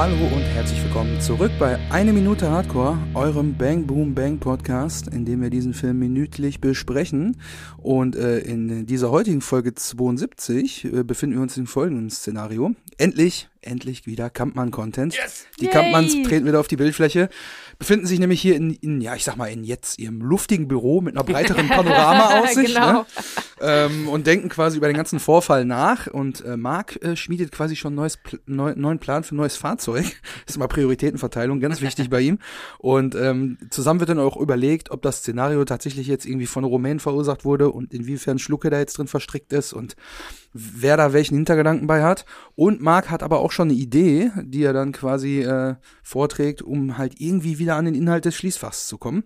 Hallo und herzlich willkommen zurück bei Eine Minute Hardcore, eurem Bang Boom Bang Podcast, in dem wir diesen Film minütlich besprechen. Und äh, in dieser heutigen Folge 72 äh, befinden wir uns im folgenden Szenario. Endlich, endlich wieder Kampmann-Content. Yes! Die Yay! Kampmanns treten wieder auf die Bildfläche, befinden sich nämlich hier in, in, ja, ich sag mal, in jetzt ihrem luftigen Büro mit einer breiteren Panoramaaussicht. Genau. ne? ähm, und denken quasi über den ganzen Vorfall nach. Und äh, Marc äh, schmiedet quasi schon neues Pl neu, neuen Plan für ein neues Fahrzeug. ist immer Prioritätenverteilung, ganz wichtig bei ihm. Und ähm, zusammen wird dann auch überlegt, ob das Szenario tatsächlich jetzt irgendwie von Rumänen verursacht wurde und inwiefern Schlucke da jetzt drin verstrickt ist und wer da welchen Hintergedanken bei hat. Und Marc hat aber auch schon eine Idee, die er dann quasi äh, vorträgt, um halt irgendwie wieder an den Inhalt des Schließfachs zu kommen.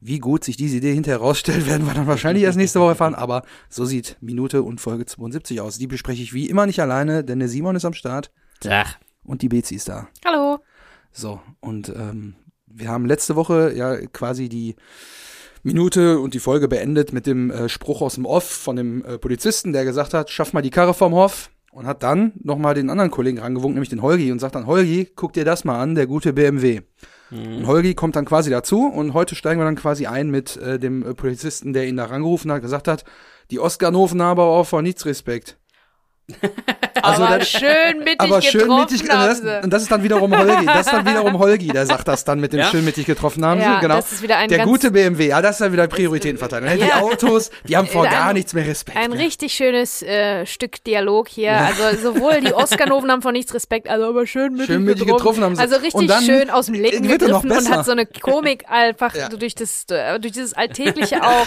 Wie gut sich diese Idee hinterher herausstellt, werden wir dann wahrscheinlich erst nächste Woche erfahren. Aber so sieht Minute und Folge 72 aus. Die bespreche ich wie immer nicht alleine, denn der Simon ist am Start Ach, und die Bezi ist da. Hallo. So, und ähm, wir haben letzte Woche ja quasi die Minute und die Folge beendet mit dem äh, Spruch aus dem Off von dem äh, Polizisten, der gesagt hat, schaff mal die Karre vom Hof und hat dann nochmal den anderen Kollegen rangewunken, nämlich den Holgi und sagt dann, Holgi, guck dir das mal an, der gute BMW. Und Holgi kommt dann quasi dazu und heute steigen wir dann quasi ein mit äh, dem äh, Polizisten, der ihn da rangerufen hat, gesagt hat, die Oscar-Noven haben aber auch vor nichts Respekt. Also aber der- schön mittig aber schön getroffen mittig, und haben das, sie. und das ist dann wiederum Holgi, das ist dann wiederum Holgi, der sagt das dann mit dem Ja? schön mittig getroffen haben Ja, sie, genau. das ist wieder ein der ganz- gute BMW, ja, das ist dann wieder Prioritätenverteilung. Die Ja. Autos, die haben vor Ein- gar nichts mehr Respekt. Ein ne? richtig schönes äh, Stück Dialog hier. Also sowohl die Oscar-Noven haben von nichts Respekt, also aber schön mittig, Schön mittig getroffen haben sie. Also richtig Und dann schön aus dem Leben gegriffen und hat so eine Komik einfach Ja. durch das äh, durch dieses Alltägliche auch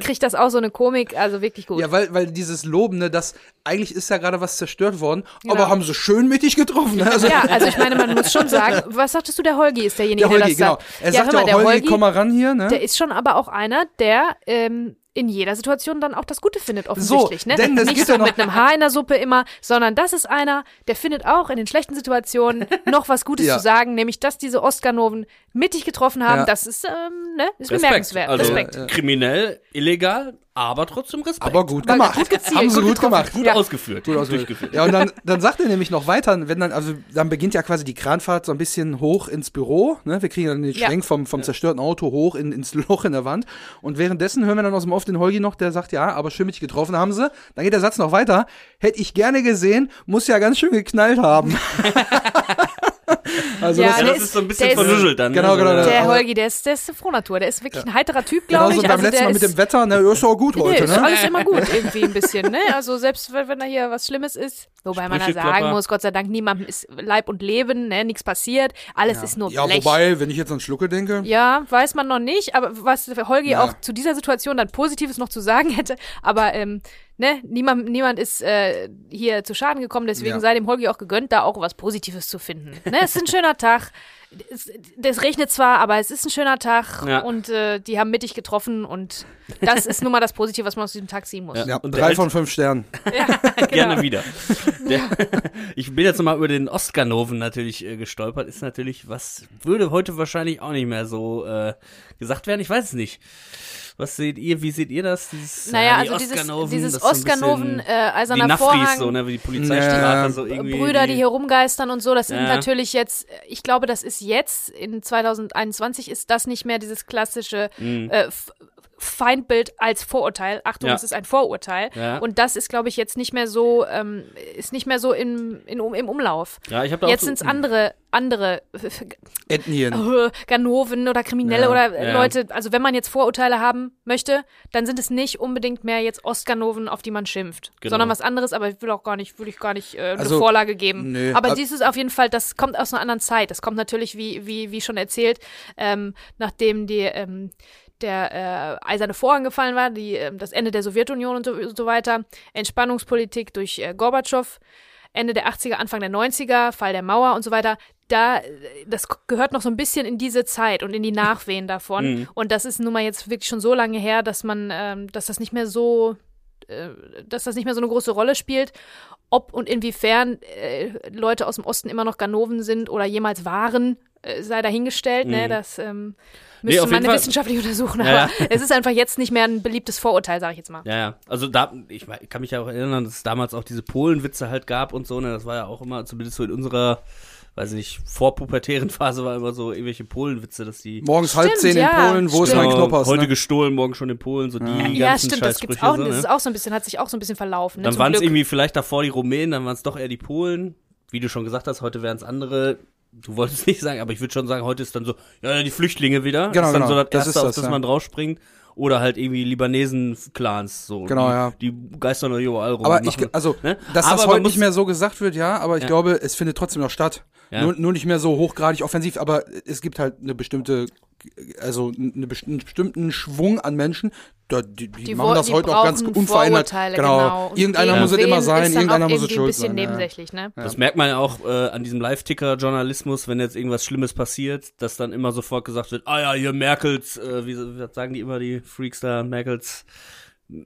kriegt das auch so eine Komik, also wirklich gut. Ja, weil, weil dieses Lobende, das eigentlich ist ja gerade was zerstört worden, Genau. aber haben sie schön mittig getroffen. Ne? Also, Ja, also ich meine, man muss schon sagen, was sagtest du, der Holgi ist derjenige, der Holgi, der genau. das sagt. Er ja, sagt ja mal, auch, der Holgi, Holgi, komm mal ran hier, ne? der ist schon aber auch einer, der ähm, in jeder Situation dann auch das Gute findet, offensichtlich. ne? denn es Nicht so ja noch- mit einem Haar in der Suppe immer, sondern das ist einer, der findet auch in den schlechten Situationen noch was Gutes Ja. zu sagen, nämlich dass diese Oscar-Noven mittig getroffen haben. Ja. Das ist, ähm, ne, ist Respekt. bemerkenswert. Also Respekt. kriminell, illegal, aber trotzdem Respekt. aber gut War gemacht. gut gezielt, haben sie gut gut gemacht. Gut Ja. ausgeführt. Gut durchgeführt. Ja, und dann, dann sagt er nämlich noch weiter, wenn dann, also dann beginnt ja quasi die Kranfahrt so ein bisschen hoch ins Büro, ne? Wir kriegen dann den Ja. Schwenk vom, vom zerstörten Auto hoch in, ins Loch in der Wand. Und währenddessen hören wir dann aus dem Off den Holgi noch, der sagt, ja, aber schön mittig getroffen haben sie. Dann geht der Satz noch weiter. Hätte ich gerne gesehen, muss ja ganz schön geknallt haben. also Ja, das, Ja, der das ist- ist so ein bisschen der ist- vernuschelt dann. Genau, genau, So, genau. Der aber- Holgi, der ist, der ist eine Frohnatur. Der ist wirklich ein heiterer Typ, glaube genauso ich. beim Also letzten der Mal mit ist, dem Wetter, ne, ist auch gut Nee, heute, ist ne? alles immer gut irgendwie ein bisschen, ne? Also selbst wenn, wenn da hier was Schlimmes ist, wobei man ja Sprücheklopper. sagen muss, Gott sei Dank, niemandem ist Leib und Leben, ne? Nichts passiert, alles ist nur Ja, Blech. wobei, wenn ich jetzt an Schlucke denke, Ja, weiß man noch nicht, aber was Holgi Ja. auch zu dieser Situation dann Positives noch zu sagen hätte, aber ähm, ne, niemand, niemand ist äh, hier zu Schaden gekommen, deswegen Ja. sei dem Holgi auch gegönnt, da auch was Positives zu finden. Ne, es ist ein schöner Tag. Es, das regnet zwar, aber es ist ein schöner Tag Ja. und äh, die haben mittig getroffen und das ist nun mal das Positive, was man aus diesem Tag ziehen muss. Ja. ja, Und drei von fünf Sternen. Gerne wieder. Der, ich bin jetzt nochmal über den Oscar-Noven natürlich äh, gestolpert. Ist natürlich, was würde heute wahrscheinlich auch nicht mehr so äh, gesagt werden. Ich weiß es nicht. Was seht ihr, wie seht ihr das? Dieses, Naja, äh, die also dieses, Oscar-Noven, dieses das ist so ein Oscar-Noven, bisschen äh, Wie eiserner Nafris, Vorhang, so, ne, wie die Polizeistrafe, Ja. so irgendwie. Brüder, die hier rumgeistern und so, das sind Ja. natürlich jetzt, ich glaube, das ist jetzt, in 2021 ist das nicht mehr dieses klassische äh, F- Feindbild als Vorurteil. Achtung, Ja. es ist ein Vorurteil. Ja. Und das ist, glaube ich, jetzt nicht mehr so, ähm, ist nicht mehr so im, in, um, im Umlauf. Ja, ich habe da Jetzt auch sind so, es andere, andere Ethnien. äh, Ganoven oder Kriminelle Ja. oder Ja. Leute, also wenn man jetzt Vorurteile haben möchte, dann sind es nicht unbedingt mehr jetzt Ostganoven, auf die man schimpft, Genau. sondern was anderes, aber ich will auch gar nicht, würde ich gar nicht äh, eine Also, Vorlage geben. nö, aber ab- dies ist auf jeden Fall, das kommt aus einer anderen Zeit. Das kommt natürlich, wie, wie, wie schon erzählt, ähm, nachdem die ähm, der äh, eiserne Vorhang gefallen war, die, ähm, das Ende der Sowjetunion und so, und so weiter, Entspannungspolitik durch äh, Gorbatschow, Ende der 80er, Anfang der 90er, Fall der Mauer und so weiter, da, äh, das gehört noch so ein bisschen in diese Zeit und in die Nachwehen davon. Mhm. Und das ist nun mal jetzt wirklich schon so lange her, dass man, ähm, dass das nicht mehr so, äh, dass das nicht mehr so eine große Rolle spielt. Ob und inwiefern äh, Leute aus dem Osten immer noch Ganoven sind oder jemals waren, äh, sei dahingestellt, ne? Mhm. Das ähm, müsste auf man Fall. wissenschaftlich untersuchen. Aber Ja, es ist einfach jetzt nicht mehr ein beliebtes Vorurteil, sage ich jetzt mal. Ja, ja. Also da, ich wei- kann mich ja auch erinnern, dass es damals auch diese Polenwitze halt gab und so, ne, das war ja auch immer, zumindest so in unserer weiß ich nicht, vor pubertären Phase war immer so irgendwelche Polenwitze, dass die Morgens halb Stimmt, zehn ja, in Polen, wo ist stimmt. mein Knoppers? heute Ne? gestohlen, morgen schon in Polen, so die ganzen Ja, stimmt, das gibt's auch, so, das ne? ist auch so ein bisschen, hat sich auch so ein bisschen verlaufen. Ne, Dann waren es irgendwie vielleicht davor die Rumänen, dann waren es doch eher die Polen. Wie du schon gesagt hast, heute wären es andere. Du wolltest nicht sagen, aber ich würde schon sagen, heute ist dann so, ja, die Flüchtlinge wieder. Genau, ist dann genau. so das Das Erste, ist auf das, das ja. man draufspringt. Oder halt irgendwie Libanesen-Clans, so. Genau, die, ja. Die geistern überall rum. Aber ich, also, ne? dass Aber das heute nicht mehr so gesagt wird, ja, aber ich Ja. glaube, es findet trotzdem noch statt. Ja. Nur, nur nicht mehr so hochgradig offensiv, aber es gibt halt eine bestimmte, also einen bestimmten Schwung an Menschen, da, die, die, Die machen das die heute auch ganz unverändert. Vorurteile, Genau. genau. Irgendeiner muss es immer sein, irgendeiner muss es schuld ein bisschen sein. Ja. nebensächlich, ne? Das merkt man ja auch äh, an diesem Live-Ticker-Journalismus, wenn jetzt irgendwas Schlimmes passiert, dass dann immer sofort gesagt wird, ah ja, hier Merkels, äh, wie, wie sagen die immer, die Freaks da, Merkels,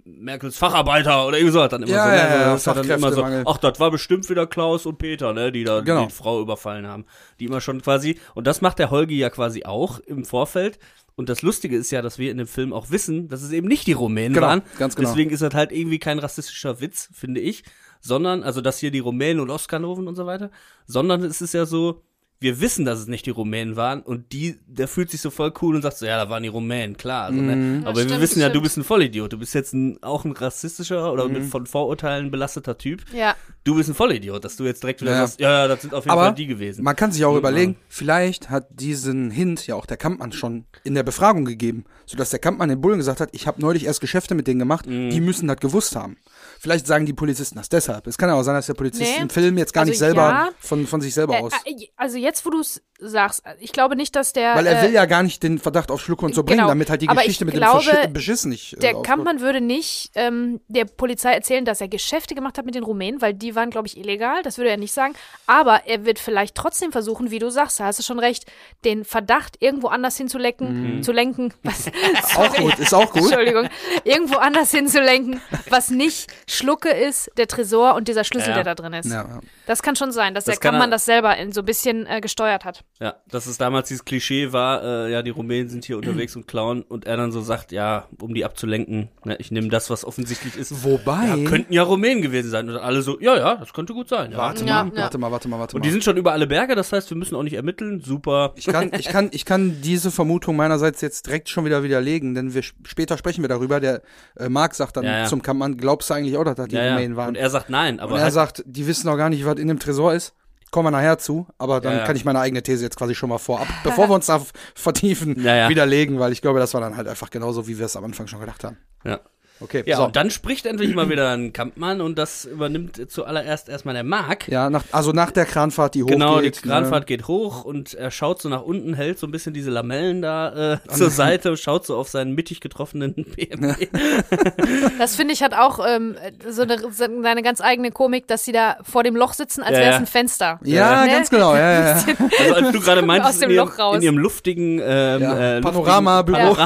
Merkels Facharbeiter oder irgendwie so, dann immer Ja, so, ja, ne? ja, das ist halt dann immer so, ach, das war bestimmt wieder Klaus und Peter, ne, die da Genau. die Frau überfallen haben, die immer schon quasi, und das macht der Holgi ja quasi auch im Vorfeld, und das Lustige ist ja, dass wir in dem Film auch wissen, dass es eben nicht die Rumänen Genau, waren. ganz genau. Deswegen ist das halt irgendwie kein rassistischer Witz, finde ich. Sondern, also dass hier die Rumänen und Oskanoven und so weiter, sondern es ist ja so, wir wissen, dass es nicht die Rumänen waren und die, der fühlt sich so voll cool und sagt so, ja, da waren die Rumänen, klar. Also, Mhm. ne? Ja, Aber wir stimmt, wissen ja, du stimmt. bist ein Vollidiot. Du bist jetzt ein, auch ein rassistischer oder mit von Vorurteilen belasteter Typ. Ja. Du bist ein Vollidiot, dass du jetzt direkt wieder Ja. sagst, ja, ja, das sind auf jeden Aber Fall die gewesen. Man kann sich auch Mhm. überlegen, vielleicht hat diesen Hint ja auch der Kampmann schon in der Befragung gegeben, sodass der Kampmann den Bullen gesagt hat, ich habe neulich erst Geschäfte mit denen gemacht, Mhm. die müssen das gewusst haben. Vielleicht sagen die Polizisten das deshalb. Es kann ja auch sein, dass der Polizist Nee. im Film jetzt gar Also nicht selber ja. von, von sich selber Äh, aus. also jetzt, wo du es sagst, ich glaube nicht, dass der Weil er will äh, ja gar nicht den Verdacht auf Schluck und so bringen, genau. damit halt die Aber Geschichte ich mit glaube, dem Verschi Beschiss nicht. äh, der aufkommt. Kampmann würde nicht ähm, der Polizei erzählen, dass er Geschäfte gemacht hat mit den Rumänen, weil die waren, glaube ich, illegal. Das würde er nicht sagen. Aber er wird vielleicht trotzdem versuchen, wie du sagst, da hast du schon recht, den Verdacht irgendwo anders hinzulecken, zu lenken. Was, Auch gut, ist auch gut. Entschuldigung. Irgendwo anders hinzulenken, was nicht Schlucke ist, der Tresor und dieser Schlüssel, Ja. der da drin ist. Ja. Das kann schon sein, dass Das der kann Kampmann er- das selber in, so ein bisschen äh, gesteuert hat. Ja, dass es damals dieses Klischee war, äh, ja, die Rumänen sind hier unterwegs und klauen und er dann so sagt, ja, um die abzulenken, ne, ich nehme das, was offensichtlich ist. Wobei. Ja, könnten ja Rumänen gewesen sein. Und alle so, ja, ja, das könnte gut sein. Ja. Warte Ja, mal, ja. warte mal, warte mal, warte Und mal. die sind schon über alle Berge, das heißt, wir müssen auch nicht ermitteln. Super. Ich kann, ich kann, ich kann diese Vermutung meinerseits jetzt direkt schon wieder widerlegen, denn wir später sprechen wir darüber. Der äh, Marc sagt dann Ja, ja. zum Kampmann, glaubst du eigentlich auch, dass das die. Rumänen waren? Und er sagt nein, aber Und er halt, sagt, die wissen auch gar nicht, was in dem Tresor ist. Kommen wir nachher zu, aber dann Ja, ja. kann ich meine eigene These jetzt quasi schon mal vorab, bevor wir uns da vertiefen, ja. widerlegen, weil ich glaube, das war dann halt einfach genauso, wie wir es am Anfang schon gedacht haben. ja. Okay, Ja, so. und dann spricht endlich mal wieder ein Kampmann und das übernimmt zuallererst erstmal der Mark. ja, nach, also nach der Kranfahrt, die Genau, hochgeht. die Kranfahrt geht hoch und er schaut so nach unten, hält so ein bisschen diese Lamellen da äh, zur Seite und schaut so auf seinen mittig getroffenen BMW. Das finde ich hat auch ähm, so eine, so eine ganz eigene Komik, dass sie da vor dem Loch sitzen, als Ja, wäre es ein Fenster. Ne? Ja, Ne? ganz genau, ja, ja. Also als du gerade meintest, Aus dem in, ihrem, Loch raus. in ihrem luftigen ähm, Ja, äh, Panoramabüro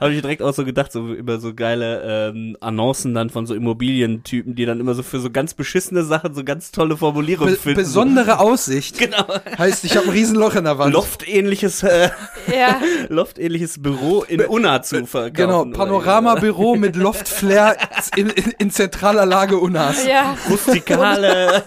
habe ich direkt auch so gedacht, so über so geile ähm, Annoncen dann von so Immobilientypen, die dann immer so für so ganz beschissene Sachen so ganz tolle Formulierungen Be finden. besondere Aussicht. Genau. Heißt, ich habe ein Riesenloch in der So Wand. Loftähnliches, äh, Ja. Loftähnliches Büro in Unna zu verkaufen. Genau, Panoramabüro mit Loftflair in, in, in zentraler Lage Unas. ja. rustikale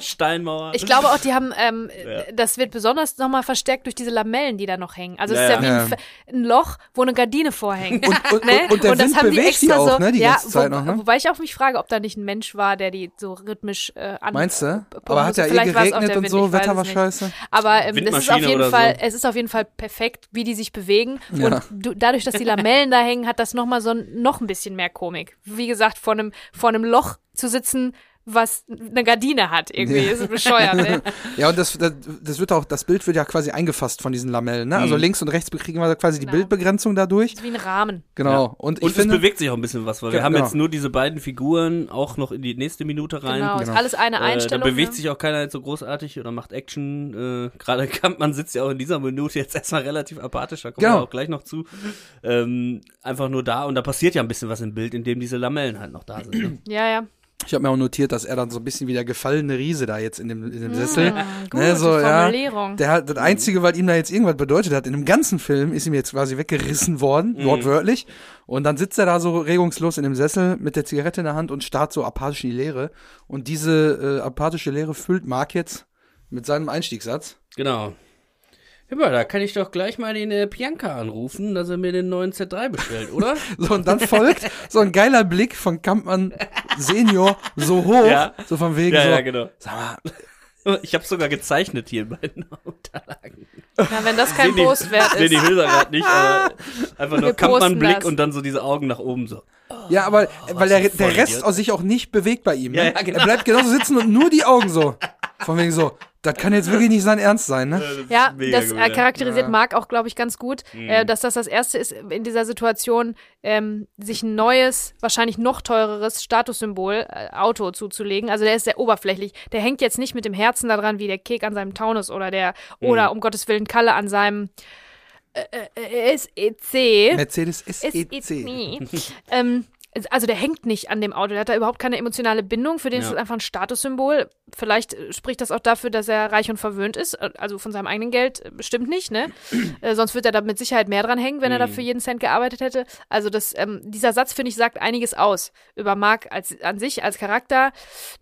Steinmauer. Ich glaube auch, die haben, ähm, Ja. das wird besonders nochmal verstärkt durch diese Lamellen, die da noch hängen. Also es Ja, ist ja wie ja. ein, F- ein Loch, wo eine Gardine vorhängt. Und, und, Ne? und, und der das Wind haben bewegt die extra auch, so, ne, die ja, ganze Zeit wo, noch, ne? Wobei ich auch mich frage, ob da nicht ein Mensch war, der die so rhythmisch äh, an. Meinst du? pumpen Aber hat ja eh geregnet und so, Wetter es war scheiße. Aber ähm, das ist auf jeden Fall, so. es ist auf jeden Fall perfekt, wie die sich bewegen. Ja. Und du, dadurch, dass die Lamellen da hängen, hat das nochmal so ein, noch ein bisschen mehr Komik. Wie gesagt, vor einem, vor einem Loch zu sitzen, was eine Gardine hat, irgendwie. Ja. Ist bescheuert, ne? Ja, und das, das, das wird auch, das Bild wird ja quasi eingefasst von diesen Lamellen, ne? Also Mhm. links und rechts kriegen wir quasi die Genau. Bildbegrenzung dadurch. Ist wie ein Rahmen. Genau. Ja. Und ich Und es finde, bewegt sich auch ein bisschen was, weil wir Ja, haben genau. jetzt nur diese beiden Figuren auch noch in die nächste Minute rein. Genau, Genau. ist alles eine Äh, da Einstellung. bewegt ne? sich auch keiner jetzt so großartig oder macht Action. Äh, Gerade Kampmann sitzt ja auch in dieser Minute jetzt erstmal relativ apathisch, da kommen Genau. wir auch gleich noch zu. Ähm, einfach nur da und da passiert ja ein bisschen was im Bild, in dem diese Lamellen halt noch da sind. Ne? Ja, ja. Ich habe mir auch notiert, dass er dann so ein bisschen wie der gefallene Riese da jetzt in dem, in dem Sessel. Gute Ne, so, ja. Formulierung. Der hat das Einzige, was ihm da jetzt irgendwas bedeutet hat, in dem ganzen Film ist ihm jetzt quasi weggerissen worden, Mhm. wortwörtlich. Und dann sitzt er da so regungslos in dem Sessel mit der Zigarette in der Hand und starrt so apathisch in die Leere. Und diese äh, apathische Leere füllt Mark jetzt mit seinem Einstiegssatz. Genau. Hör mal, da kann ich doch gleich mal den äh, Bianca anrufen, dass er mir den neuen Z3 bestellt, oder? So, und dann folgt so ein geiler Blick von Kampmann Senior so hoch, Ja. so von wegen ja, so, ja, genau. sag mal, Ich habe sogar gezeichnet hier in beiden Unterlagen. Ja, wenn das kein Post wert Sehen die ist. Bilder gerade nicht, aber einfach nur Kampfmann-Blick das. und dann so diese Augen nach oben so. ja, aber weil der, der Rest aus sich auch nicht bewegt bei ihm. Ne? Ja, ja, genau. Er bleibt genauso sitzen und nur die Augen so. Von wegen so, das kann jetzt wirklich nicht sein Ernst sein, ne? Ja, das gut, äh, charakterisiert Ja. Marc auch, glaube ich, ganz gut, äh, dass das das Erste ist in dieser Situation, ähm, sich ein neues, wahrscheinlich noch teureres Statussymbol, äh, Auto zuzulegen. Also der ist sehr oberflächlich. Der hängt jetzt nicht mit dem Herzen daran, wie der Kek an seinem Taunus oder der, oder um Gottes Willen Kalle an seinem äh, äh, SEC. Mercedes Es SEC. nie. ähm, also der hängt nicht an dem Auto, der hat da überhaupt keine emotionale Bindung, für den ist Ja. es einfach ein Statussymbol. Vielleicht äh, spricht das auch dafür, dass er reich und verwöhnt ist, äh, also von seinem eigenen Geld äh, bestimmt nicht, ne? äh, sonst wird er da mit Sicherheit mehr dran hängen, wenn er Mhm. dafür jeden Cent gearbeitet hätte. Also das, ähm, dieser Satz, finde ich, sagt einiges aus über Mark als, an sich, als Charakter.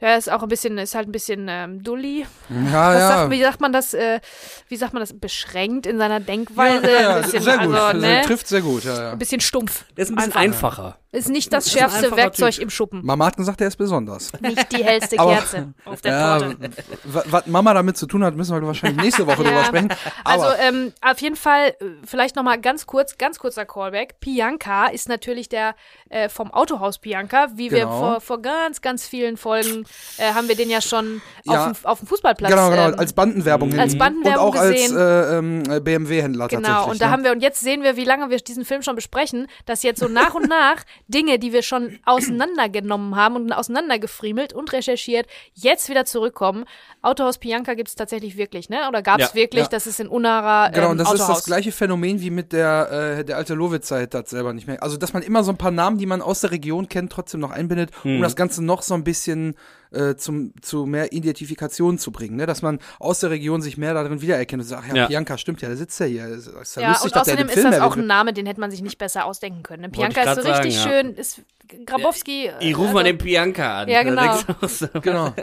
Der ist auch ein bisschen, ist halt ein bisschen ähm, dulli. Ja, ja. sagt, wie sagt man das, äh, wie sagt man das, beschränkt in seiner Denkweise, ja, ja, ein bisschen, sehr gut. also, ne? Trifft sehr gut, ja, ja. Ein bisschen stumpf. Der ist ein bisschen Einfach. einfacher. Ist nicht das ein schärfste Werkzeug Typ. im Schuppen. Mama hat gesagt, er ist besonders. Nicht die hellste Kerze auf der Ja, Torte. wa- was Mama damit zu tun hat, müssen wir wahrscheinlich nächste Woche drüber Ja. sprechen. Also Aber ähm, auf jeden Fall, äh, vielleicht nochmal ganz kurz, ganz kurzer Callback. Pianka ist natürlich der äh, vom Autohaus Pianka, wie wir Genau. vor, vor ganz, ganz vielen Folgen äh, haben wir den ja schon Ja. auf, dem, auf dem Fußballplatz. genau, genau, ähm, als Bandenwerbung. als hin. Bandenwerbung Und auch gesehen. als äh, ähm, BMW-Händler Genau, tatsächlich. und da ne? haben wir, und jetzt sehen wir, wie lange wir diesen Film schon besprechen, dass jetzt so nach und nach Dinge, die wir schon auseinandergenommen haben und auseinandergefriemelt und recherchiert, jetzt wieder zurückkommen. Autohaus Pianka gibt es tatsächlich wirklich, ne? Oder gab es Ja, wirklich, ja. das ist in Unara ähm, Genau, und das Autohaus. ist das gleiche Phänomen wie mit der, äh, der alte Lovitz-Zeit hat selber nicht mehr. Also, dass man immer so ein paar Namen, die man aus der Region kennt, trotzdem noch einbindet, Mhm. um das Ganze noch so ein bisschen äh, zum, zu mehr Identifikation zu bringen. Ne? Dass man aus der Region sich mehr darin wiedererkennt und sagt, ach ja, Ja. Bianca, stimmt ja, der sitzt ja hier. Ist, ist ja, Ja, lustig, und außerdem ist Film das auch ein. Name, den hätte man sich nicht besser ausdenken können. Ne? Pianka ist so richtig sagen, ja. schön, ist Grabowski. äh, Ich rufe also- mal den Bianca an. Ja, Da genau. auch so, Genau.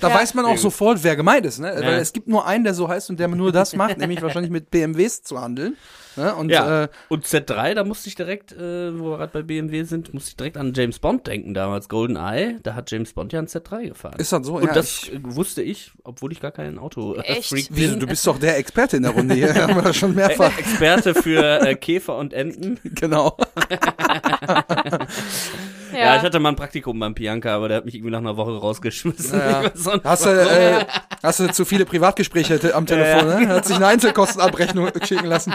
Da Ja. weiß man auch sofort, wer gemeint ist, ne? Weil Ja. es gibt nur einen, der so heißt und der nur das macht, nämlich wahrscheinlich mit BMWs zu handeln. Ne? Und Ja, äh, und Z3, da musste ich direkt, äh, wo wir gerade bei BMW sind, musste ich direkt an James Bond denken damals. GoldenEye, da hat James Bond ja ein Z3 gefahren. ist das so? und ja, das ich, äh, wusste ich, obwohl ich gar kein Auto-Freak Echt? wieso, bin. du bist doch der Experte in der Runde hier, haben wir das schon Äh, mehrfach. Experte für äh, Käfer und Enten. genau. Ja. ich hatte mal ein Praktikum beim Pianca, aber der hat mich irgendwie nach einer Woche rausgeschmissen. Ja. Ich weiß auch nicht Hast du, äh, hast du zu viele Privatgespräche am Telefon, ne? Hat sich eine Einzelkostenabrechnung schicken lassen.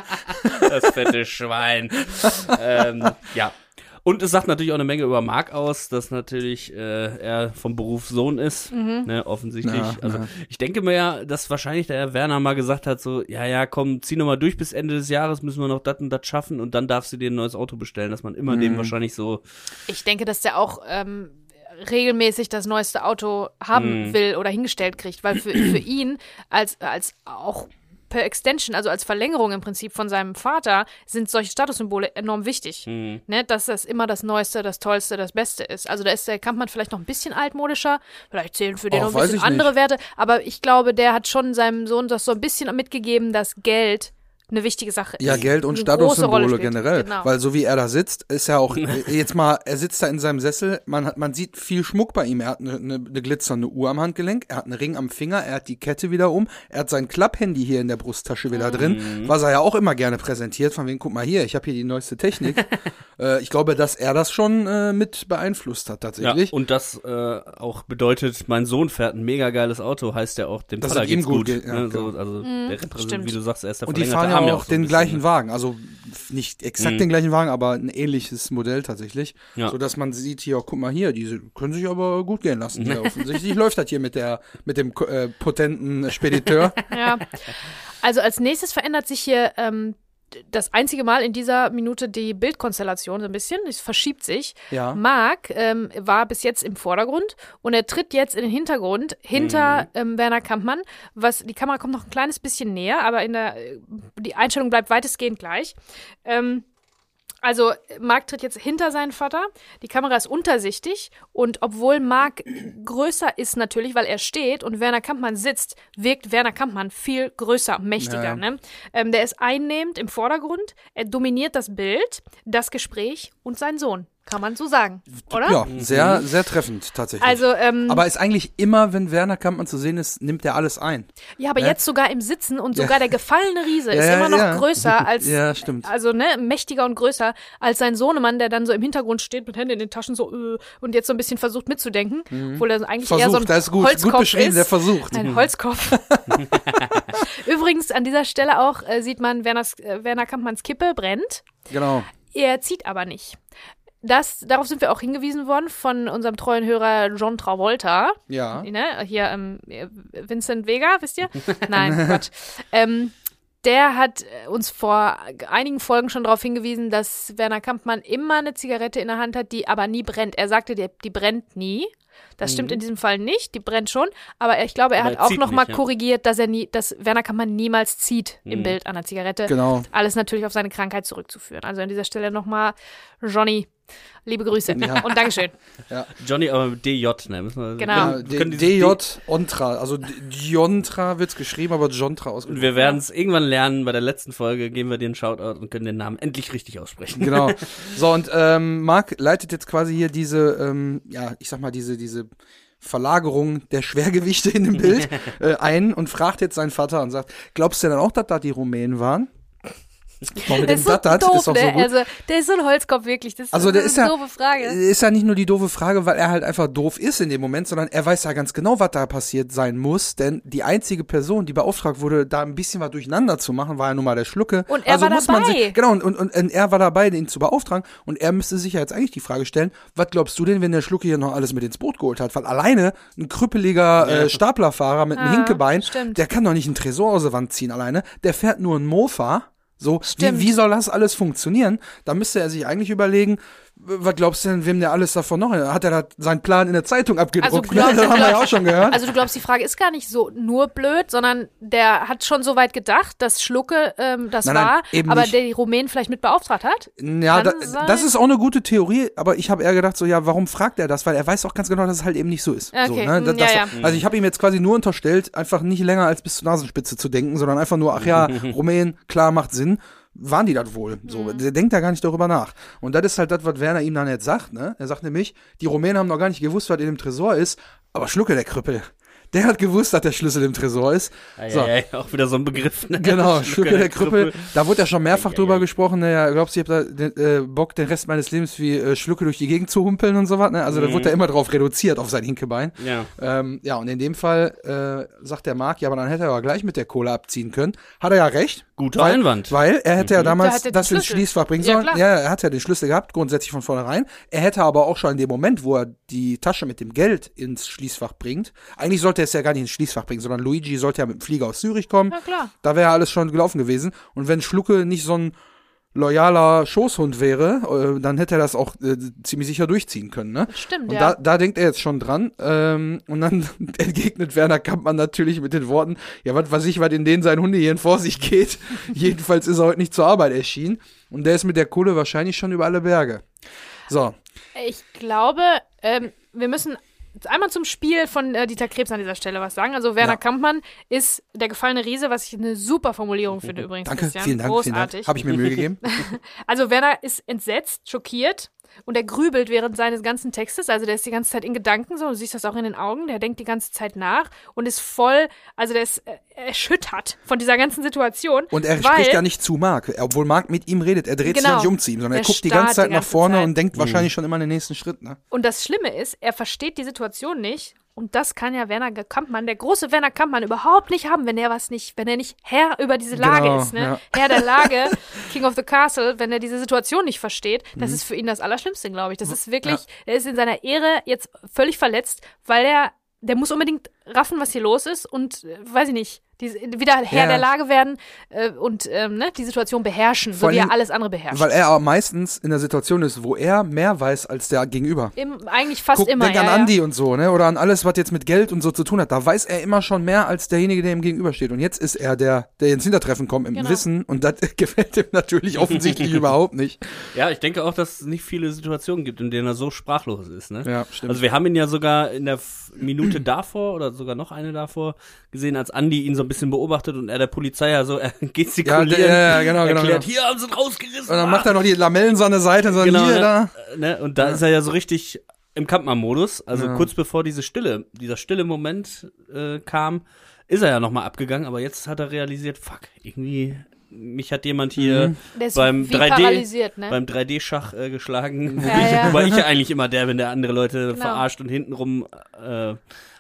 Das fette Schwein. ähm, ja. Und es sagt natürlich auch eine Menge über Marc aus, dass natürlich äh, er vom Beruf Sohn ist, ne, offensichtlich. Ja, also ja. ich denke mir ja, dass wahrscheinlich der Herr Werner mal gesagt hat, so, ja, ja, komm, zieh noch mal durch bis Ende des Jahres, müssen wir noch das und das schaffen und dann darfst du dir ein neues Auto bestellen, dass man immer Mhm. dem wahrscheinlich so, Ich denke, dass der auch ähm, regelmäßig das neueste Auto haben Mhm. will oder hingestellt kriegt, weil für, für ihn als, als auch per Extension, also als Verlängerung im Prinzip von seinem Vater, sind solche Statussymbole enorm wichtig. hm, Ne, dass das immer das Neueste, das Tollste, das Beste ist. Also da ist der Kampmann vielleicht noch ein bisschen altmodischer, vielleicht zählen für den noch ein bisschen andere nicht. Werte, aber ich glaube, der hat schon seinem Sohn das so ein bisschen mitgegeben, dass Geld eine wichtige Sache ist. Ja, Geld und Statussymbole generell. Genau. Weil so wie er da sitzt, ist ja auch, jetzt mal, er sitzt da in seinem Sessel, man, hat, man sieht viel Schmuck bei ihm. Er hat eine, eine, eine glitzernde Uhr am Handgelenk, er hat einen Ring am Finger, er hat die Kette wieder um, er hat sein Klapphandy hier in der Brusttasche wieder drin, was er ja auch immer gerne präsentiert, von wegen, guck mal hier, ich habe hier die neueste Technik. äh, ich glaube, dass er das schon äh, mit beeinflusst hat ja, tatsächlich. und das äh, auch bedeutet, mein Sohn fährt ein mega geiles Auto, heißt ja auch, dem Dass Vater geht's gut gut. geht, ja, ne, genau. so, also der repräsentiert, stimmt. wie du sagst, er ist der Und die verlängerte fahren ja Arm auch so ein den bisschen, gleichen ne? Wagen, also nicht exakt Mhm. den gleichen Wagen, aber ein ähnliches Modell tatsächlich. Ja. So dass man sieht hier, guck mal hier, diese können sich aber gut gehen lassen. Hier. Offensichtlich läuft das hier mit der mit dem äh, potenten Spediteur. Ja. Also als nächstes verändert sich hier ähm, das einzige Mal in dieser Minute die Bildkonstellation so ein bisschen. Es verschiebt sich. Ja. Marc ähm, war bis jetzt im Vordergrund und er tritt jetzt in den Hintergrund hinter ähm, Werner Kampmann. Was die Kamera kommt noch ein kleines bisschen näher, aber in der äh, die Einstellung bleibt weitestgehend gleich. Ähm, Also Mark tritt jetzt hinter seinen Vater. Die Kamera ist untersichtig und obwohl Mark größer ist natürlich, weil er steht und Werner Kampmann sitzt, wirkt Werner Kampmann viel größer, mächtiger. Ja. Ne? Ähm, der ist einnehmend im Vordergrund. Er dominiert das Bild, das Gespräch und seinen Sohn. Kann man so sagen, oder? Ja, sehr, sehr treffend tatsächlich. Also, ähm, aber ist eigentlich immer, wenn Werner Kampmann zu sehen ist, nimmt er alles ein. ja, aber ne? jetzt sogar im Sitzen und Ja. sogar der gefallene Riese ist Ja, ja, immer noch ja. größer als, Ja, stimmt. also ne, mächtiger und größer als sein Sohnemann, der dann so im Hintergrund steht mit Händen in den Taschen so äh, und jetzt so ein bisschen versucht mitzudenken, obwohl er eigentlich eher so Versucht, ein das ist gut, Holzkopf gut beschrieben, ist. der versucht. Ein Holzkopf. Übrigens an dieser Stelle auch äh, sieht man Werners, äh, Werner Kampmanns Kippe brennt. Genau. Er zieht aber nicht. Das, darauf sind wir auch hingewiesen worden von unserem treuen Hörer John Travolta. Ja. Ne? Hier ähm, Vincent Vega, wisst ihr? Nein, Gott. Ähm, der hat äh, uns vor einigen Folgen schon darauf hingewiesen, dass Werner Kampmann immer eine Zigarette in der Hand hat, die aber nie brennt. Er sagte, die, die brennt nie. Das stimmt in diesem Fall nicht, die brennt schon, aber ich glaube, er Aber hat er auch zieht noch mal nicht, ja. korrigiert, dass er nie, dass Werner Kampmann niemals zieht im Mhm. Bild an der Zigarette. Genau. Alles natürlich auf seine Krankheit zurückzuführen. Also an dieser Stelle nochmal Johnny, liebe Grüße Ja. und Dankeschön. Johnny, aber mit DJ, ne? Müssen wir, Genau. Ja, DJ Ontra, also D- Diontra wird's geschrieben, aber Jontra Und ausgesprochen. wir werden es irgendwann lernen. Bei der letzten Folge geben wir dir einen Shoutout und können den Namen endlich richtig aussprechen. Genau. So, und ähm, Marc leitet jetzt quasi hier diese, ähm, ja, ich sag mal, diese, diese Verlagerung der Schwergewichte in dem Bild äh, ein und fragt jetzt seinen Vater und sagt, glaubst du denn auch, dass da die Rumänen waren? Boah, mit Der dem ist so Dattat doof, ist auch so ne? gut. Also, der ist so ein Holzkopf wirklich. Das Also ist der eine ist ja, doofe Frage. ist ja nicht nur die doofe Frage, weil er halt einfach doof ist in dem Moment, sondern er weiß ja ganz genau, was da passiert sein muss, denn die einzige Person, die beauftragt wurde, da ein bisschen was durcheinander zu machen, war ja nun mal der Schlucke. Und er also war muss man dabei. sich, genau, und, und, und er war dabei, den zu beauftragen und er müsste sich ja jetzt eigentlich die Frage stellen, was glaubst du denn, wenn der Schlucke hier noch alles mit ins Boot geholt hat? Weil alleine ein krüppeliger äh, Staplerfahrer mit einem Ah, Hinkebein, stimmt. der kann doch nicht einen Tresor aus der Wand ziehen alleine, der fährt nur einen Mofa. So, wie, wie soll das alles funktionieren? Da müsste er sich eigentlich überlegen, was glaubst du denn, wem der alles davon noch? Hat er da seinen Plan in der Zeitung abgedruckt? Also glaub- das haben wir ja auch schon gehört. Also du glaubst, die Frage ist gar nicht so nur blöd, sondern der hat schon so weit gedacht, dass Schlucke ähm, das Nein, nein, war, aber nicht. der die Rumänen vielleicht mit beauftragt hat. ja, da, das ist auch eine gute Theorie, aber ich habe eher gedacht, so, ja, warum fragt er das? Weil er weiß auch ganz genau, dass es halt eben nicht so ist. So, Okay, ne? mm, das, ja, das, ja. Also ich habe ihm jetzt quasi nur unterstellt, einfach nicht länger als bis zur Nasenspitze zu denken, sondern einfach nur, ach ja, Rumänen, klar, macht Sinn. Waren die das wohl? So, Mhm. der denkt da gar nicht darüber nach. Und das ist halt das, was Werner ihm dann jetzt sagt, ne? Er sagt nämlich, die Rumänen haben noch gar nicht gewusst, was in dem Tresor ist, aber Schlucke, der Krüppel, der hat gewusst, dass der Schlüssel im Tresor ist. So. Ja, ja, ja, auch wieder so ein Begriff. Ne? Genau, Schlucke der Krüppel. Da wurde ja schon mehrfach Ja, ja, drüber ja. gesprochen. Ne, ja, glaubst du, ich habe da den, äh, Bock, den Rest meines Lebens wie äh, Schlucke durch die Gegend zu humpeln und so was? Ne? Also da Mhm. wurde er immer drauf reduziert, auf sein Hinkebein. Ja. Ähm, ja, und in dem Fall äh, sagt der Marc, ja, aber dann hätte er ja gleich mit der Kohle abziehen können. Hat er ja recht. Guter weil, Einwand. Weil er hätte ja Der damals den das ins. Schließfach bringen Ja, sollen. klar. Ja, er hat ja den Schlüssel gehabt, grundsätzlich von vornherein. Er hätte aber auch schon in dem Moment, wo er die Tasche mit dem Geld ins Schließfach bringt, eigentlich sollte er es ja gar nicht ins Schließfach bringen, sondern Luigi sollte ja mit dem Flieger aus Zürich kommen. Na klar. Da wäre alles schon gelaufen gewesen. Und wenn Schlucke nicht so ein loyaler Schoßhund wäre, äh, dann hätte er das auch äh, ziemlich sicher durchziehen können, ne? Stimmt, Und ja. da, da denkt er jetzt schon dran. Ähm, und dann entgegnet Werner Kampmann natürlich mit den Worten, ja, was weiß ich, was in denen sein Hundehirn vor sich geht. Jedenfalls ist er heute nicht zur Arbeit erschienen. Und der ist mit der Kohle wahrscheinlich schon über alle Berge. So, Ich glaube, ähm, wir müssen einmal zum Spiel von äh, Dieter Krebs an dieser Stelle was sagen. Also Werner Ja. Kampmann ist der gefallene Riese, was ich eine super Formulierung finde übrigens. danke, Christian. vielen Dank, vielen Dank. Großartig. Habe ich mir Mühe gegeben. Also Werner ist entsetzt, schockiert und er grübelt während seines ganzen Textes. Also der ist die ganze Zeit in Gedanken so, du siehst das auch in den Augen, der denkt die ganze Zeit nach und ist voll, also der ist äh, erschüttert von dieser ganzen Situation. Und er weil, spricht ja nicht zu Marc, obwohl Marc mit ihm redet. Er dreht sich Genau. ja nicht um zu ihm, sondern er guckt die ganze Zeit die nach ganze vorne Zeit. und denkt wahrscheinlich schon immer an den nächsten Schritt, ne? Und das Schlimme ist, er versteht die Situation nicht. Und das kann ja Werner Kampmann, der große Werner Kampmann, überhaupt nicht haben, wenn er was nicht, wenn er nicht Herr über diese Lage Genau, ist, ne? ja. Herr der Lage, King of the Castle, wenn er diese Situation nicht versteht, das Mhm. ist für ihn das Allerschlimmste, glaube ich. Das ist wirklich, er ist in seiner Ehre jetzt völlig verletzt, weil er, der muss unbedingt raffen, was hier los ist und, äh, weiß ich nicht, Die wieder Herr Ja. der Lage werden äh, und ähm, ne, die Situation beherrschen, so Vor wie er alles andere beherrscht. Weil er auch meistens in der Situation ist, wo er mehr weiß als der Gegenüber. Im, eigentlich fast Guck, immer. denk ja, an ja. Andi und so, ne? Oder an alles, was jetzt mit Geld und so zu tun hat. Da weiß er immer schon mehr als derjenige, der ihm gegenübersteht. Und jetzt ist er der, der ins Hintertreffen kommt im Genau. Wissen. Und das gefällt ihm natürlich offensichtlich überhaupt nicht. Ja, ich denke auch, dass es nicht viele Situationen gibt, in denen er so sprachlos ist. Ne? Ja, stimmt. Also wir haben ihn ja sogar in der Minute davor oder sogar noch eine davor gesehen, als Andi ihn so ein bisschen beobachtet und er der Polizei ja so gestikuliert, Ja, ja, ja, genau, genau, erklärt, genau. hier haben sie ihn rausgerissen. Und dann macht er noch die Lamellen so an der Seite und so Genau, hier, ne? da. ne? Und da ist er ja so richtig im Kampfmann-Modus. Also Ja. kurz bevor diese Stille, dieser stille Moment äh, kam, ist er ja nochmal abgegangen, aber jetzt hat er realisiert, fuck, irgendwie, mich hat jemand hier Mhm. Beim wie 3D paralysiert, ne? beim 3D-Schach äh, geschlagen, wo Ja, ich, ja. wobei ich ja eigentlich immer der bin, der andere Leute Genau. verarscht und hintenrum äh,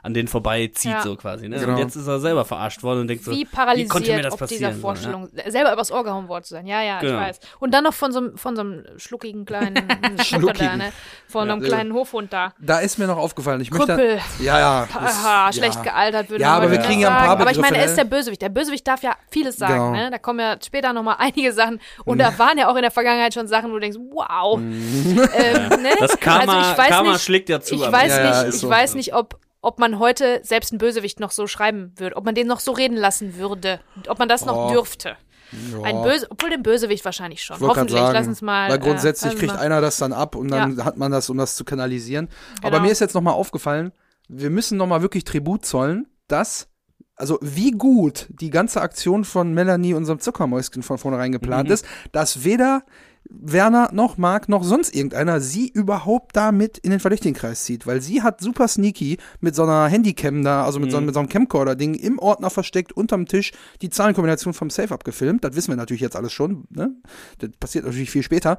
an denen vorbeizieht, Ja. so quasi. Ne? Genau. Und jetzt ist er selber verarscht worden und denkt so, wie wie paralysiert konnte mir das passieren? dieser So, ne? Vorstellung, selber übers Ohr gehauen worden zu sein. Ja, ja, Genau. ich weiß. Und dann noch von so, einem- von so einem schluckigen kleinen Schnucker da, Schluckigen. ne? Von einem Ja. kleinen Hofhund da. Da ist mir noch aufgefallen. Ich möchte. Krüppel. Ja, ja. das- Aha, schlecht ja. gealtert, würde Ja, man aber wir kriegen ja ein paar sagen. Aber ich meine, Begriffe, er ist der Bösewicht. Der Bösewicht darf ja vieles sagen, Genau. ne? Da kommen ja später nochmal einige Sachen. Und da waren ja auch in der Vergangenheit schon Sachen, wo du denkst, wow. Mhm. Ähm, ne? Das Karma, also ich weiß Karma nicht, schlägt ja zu. ich am weiß Ja, ja, nicht, ist ich so. weiß nicht, ob, ob man heute selbst einen Bösewicht noch so schreiben würde, ob man den noch so reden lassen würde, ob man das noch Oh. dürfte. Ja. Ein Böse, obwohl den Bösewicht wahrscheinlich schon. Hoffentlich, sagen, lass uns mal. weil grundsätzlich äh, kriegt mal. einer das dann ab und dann hat man das, um das zu kanalisieren. Aber Genau. mir ist jetzt nochmal aufgefallen, wir müssen nochmal wirklich Tribut zollen, dass, also wie gut die ganze Aktion von Melanie, unserem Zuckermäuschen, von vornherein geplant Mhm. ist, dass weder Werner noch Marc noch sonst irgendeiner sie überhaupt da mit in den Verdächtigenkreis zieht, weil sie hat super sneaky mit so einer Handycam da, also mit, so, Mhm. mit so einem Camcorder-Ding im Ordner versteckt unterm Tisch die Zahlenkombination vom Safe abgefilmt. Das wissen wir natürlich jetzt alles schon, ne? Das passiert natürlich viel später.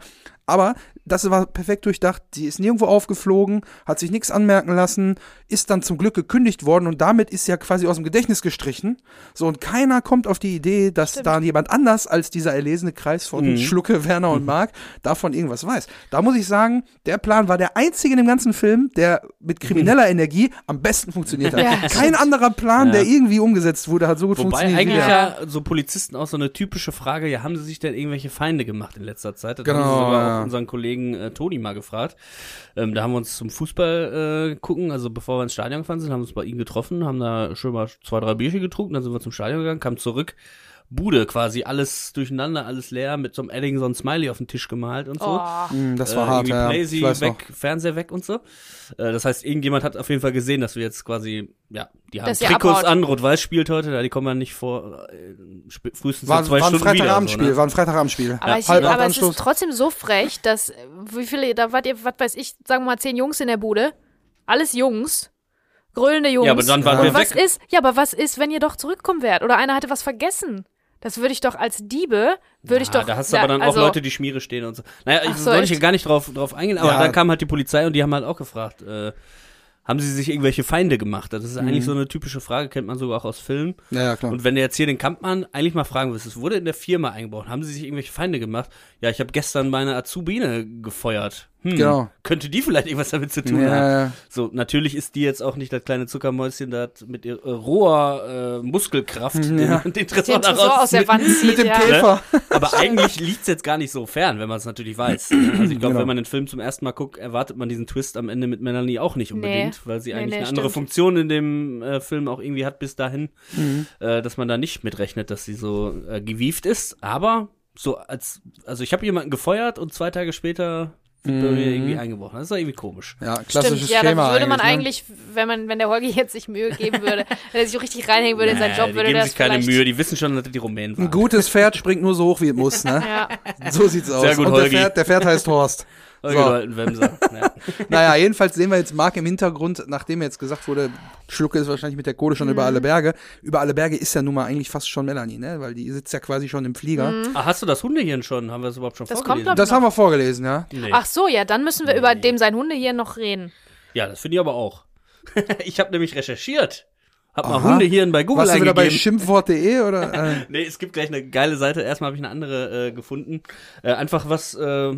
Aber das war perfekt durchdacht. Sie ist nirgendwo aufgeflogen, hat sich nichts anmerken lassen, ist dann zum Glück gekündigt worden und damit ist ja quasi aus dem Gedächtnis gestrichen. So, und keiner kommt auf die Idee, dass Stimmt. da jemand anders als dieser erlesene Kreis von Mhm. Schlucke, Werner und Marc davon irgendwas weiß. Da muss ich sagen, der Plan war der einzige in dem ganzen Film, der mit krimineller Energie am besten funktioniert hat. Ja, Kein anderer Plan, Ja. der irgendwie umgesetzt wurde, hat so gut Wobei funktioniert. wie eigentlich der. ja. so Polizisten auch so eine typische Frage, ja, haben sie sich denn irgendwelche Feinde gemacht in letzter Zeit? Das Genau, haben sie sogar ja. auch unseren Kollegen äh, Toni mal gefragt. Ähm, da haben wir uns zum Fußball äh, gucken, also bevor wir ins Stadion gefahren sind, haben wir uns bei ihm getroffen, haben da schon mal zwei, drei Bierchen getrunken, dann sind wir zum Stadion gegangen, kamen zurück. Bude quasi, alles durcheinander, alles leer, mit so einem Edding so ein Smiley auf den Tisch gemalt und so. Oh, Mm, Das war äh, hart, ja. Ich weiß noch. weg, Fernseher weg und so. Äh, das heißt, irgendjemand hat auf jeden Fall gesehen, dass wir jetzt quasi, ja, die haben Dass Trikots an, Rot-Weiß spielt heute, da die kommen ja nicht vor, äh, frühestens War, in zwei war ein Stunden wieder. Freitagabendspiel, So, ne? war ein Freitagabendspiel. aber, ich, Halb acht aber es ist trotzdem so frech, dass, wie viele, da wart ihr, was weiß ich, sagen wir mal zehn Jungs in der Bude. Alles Jungs. Grölende Jungs. Ja, aber dann waren Und wir was weg. ist, ja, aber was ist, wenn ihr doch zurückkommen wärt? Oder einer hatte was vergessen? Das würde ich doch als Diebe, würde ich Ja, doch. da hast du aber dann also, auch Leute, die Schmiere stehen und so. Naja, ich so, wollte ich gar nicht drauf, drauf eingehen, aber Ja. dann kam halt die Polizei und die haben halt auch gefragt, äh, haben sie sich irgendwelche Feinde gemacht? Das ist eigentlich Mhm. so eine typische Frage, kennt man sogar auch aus Filmen. Ja, ja, klar. Und wenn du jetzt hier den Kampmann eigentlich mal fragen würdest, es wurde in der Firma eingebaut, haben sie sich irgendwelche Feinde gemacht? Ja, ich habe gestern meine Azubine gefeuert. Hm, Genau. Könnte die vielleicht irgendwas damit zu tun ja, haben? So, natürlich ist die jetzt auch nicht das kleine Zuckermäuschen, das mit ihrer äh, roher äh, Muskelkraft den, Ja. den Tresor den Tresor raus aus der Wand zieht. Mit dem ja. Käfer. aber eigentlich liegt's jetzt gar nicht so fern, wenn man es natürlich weiß. Also ich glaube, Genau. wenn man den Film zum ersten Mal guckt, erwartet man diesen Twist am Ende mit Melanie auch nicht unbedingt, weil sie Nee, eigentlich nee, eine andere stimmt. Funktion in dem äh, Film auch irgendwie hat bis dahin, Mhm. äh, dass man da nicht mitrechnet, dass sie so äh, gewieft ist. Aber so als, also ich habe jemanden gefeuert und zwei Tage später bei mir irgendwie eingebrochen. Das ist doch irgendwie komisch. Ja, klassisches Stimmt, ja, Schema dann würde man ne? eigentlich, wenn man, wenn der Holgi jetzt sich Mühe geben würde, wenn er sich richtig reinhängen würde in seinen Job, die würde geben das sich keine Mühe, die wissen schon, dass das die Rumänen Ein waren. gutes Pferd springt nur so hoch, wie es muss, ne? Ja, So sieht's aus. Sehr gut, Und der Holgi. Pferd, der Pferd heißt Horst. So. Waltenwemser. Ja. Naja, jedenfalls sehen wir jetzt Marc im Hintergrund, nachdem jetzt gesagt wurde, Schlucke ist wahrscheinlich mit der Kohle schon über Mhm. alle Berge. Über alle Berge ist ja nun mal eigentlich fast schon Melanie, ne? Weil die sitzt ja quasi schon im Flieger. Ah, hast du das Hundehirn schon? Haben wir das überhaupt schon Das kommt, vorgelesen? glaub Das haben wir vorgelesen, ja. Nee. Ach so, ja, dann müssen wir über dem sein Hunde hier noch reden. Ja, das finde ich aber auch. ich habe nämlich recherchiert. Hab mal Aha. Hundehirn bei Google Warst du wieder bei schimpfwort.de oder? Äh, nee, es gibt gleich eine geile Seite. Erstmal habe ich eine andere äh, gefunden. Äh, einfach was, äh,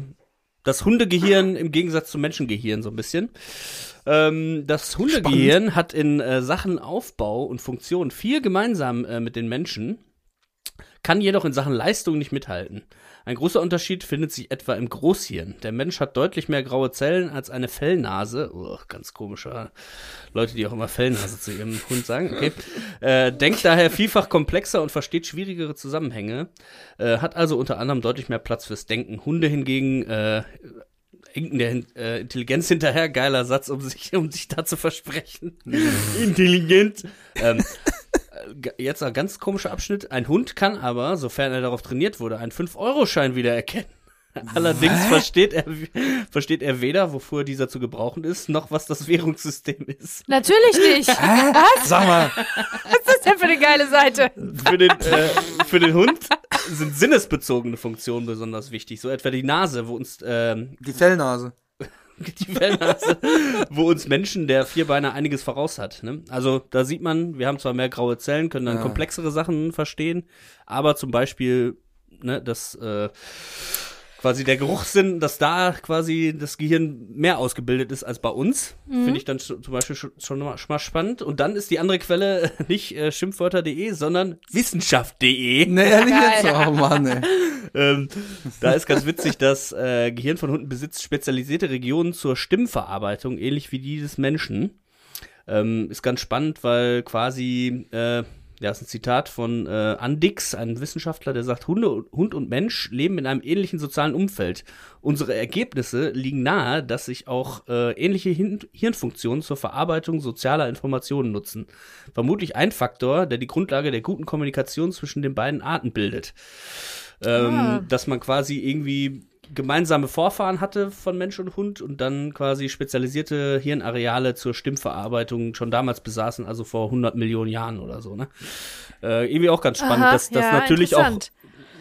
das Hundegehirn im Gegensatz zum Menschengehirn so ein bisschen. Ähm, das Hundegehirn hat in äh, Sachen Aufbau und Funktion viel gemeinsam äh, mit den Menschen, kann jedoch in Sachen Leistung nicht mithalten. Ein großer Unterschied findet sich etwa im Großhirn. Der Mensch hat deutlich mehr graue Zellen als eine Fellnase. Oh, ganz komischer Leute, die auch immer Fellnase zu ihrem Hund sagen. Okay. Äh, denkt daher vielfach komplexer und versteht schwierigere Zusammenhänge. Äh, hat also unter anderem deutlich mehr Platz fürs Denken. Hunde hingegen äh, hinken der äh, Intelligenz hinterher. Geiler Satz, um sich, um sich da zu versprechen. Intelligent. Ähm, äh, jetzt ein ganz komischer Abschnitt. Ein Hund kann aber, sofern er darauf trainiert wurde, einen 5-Euro-Schein wiedererkennen. Allerdings versteht er, versteht er weder, wofür dieser zu gebrauchen ist, noch was das Währungssystem ist. Natürlich nicht. Was? Sag mal, Was ist denn für eine geile Seite? Für den, äh, für den Hund sind sinnesbezogene Funktionen besonders wichtig. So etwa die Nase, wo uns ähm, die Fellnase. Die Fellnase, wo uns Menschen der Vierbeiner einiges voraus hat. Ne? Also da sieht man, wir haben zwar mehr graue Zellen, können dann Ja. komplexere Sachen verstehen, aber zum Beispiel, ne, das äh, quasi der Geruchssinn, dass da quasi das Gehirn mehr ausgebildet ist als bei uns, finde ich dann zum Beispiel schon, mal, spannend. Und dann ist die andere Quelle nicht äh, schimpfwörter.de, sondern wissenschaft.de. Nee, ehrlich jetzt? Oh Mann, ey. Ähm, da ist ganz witzig, das äh, Gehirn von Hunden besitzt spezialisierte Regionen zur Stimmverarbeitung, ähnlich wie die des Menschen. Ähm, ist ganz spannend, weil quasi, äh, ja, ist ein Zitat von äh, Andix, einem Wissenschaftler, der sagt, Hunde, Hund und Mensch leben in einem ähnlichen sozialen Umfeld. Unsere Ergebnisse liegen nahe, dass sich auch äh, ähnliche Hin Hirnfunktionen zur Verarbeitung sozialer Informationen nutzen. Vermutlich ein Faktor, der die Grundlage der guten Kommunikation zwischen den beiden Arten bildet ähm, Ah. dass man quasi irgendwie gemeinsame Vorfahren hatte von Mensch und Hund und dann quasi spezialisierte Hirnareale zur Stimmverarbeitung schon damals besaßen, also vor 100 Millionen Jahren oder so, ne? Äh, irgendwie auch ganz spannend, Aha, dass, dass ja, natürlich auch.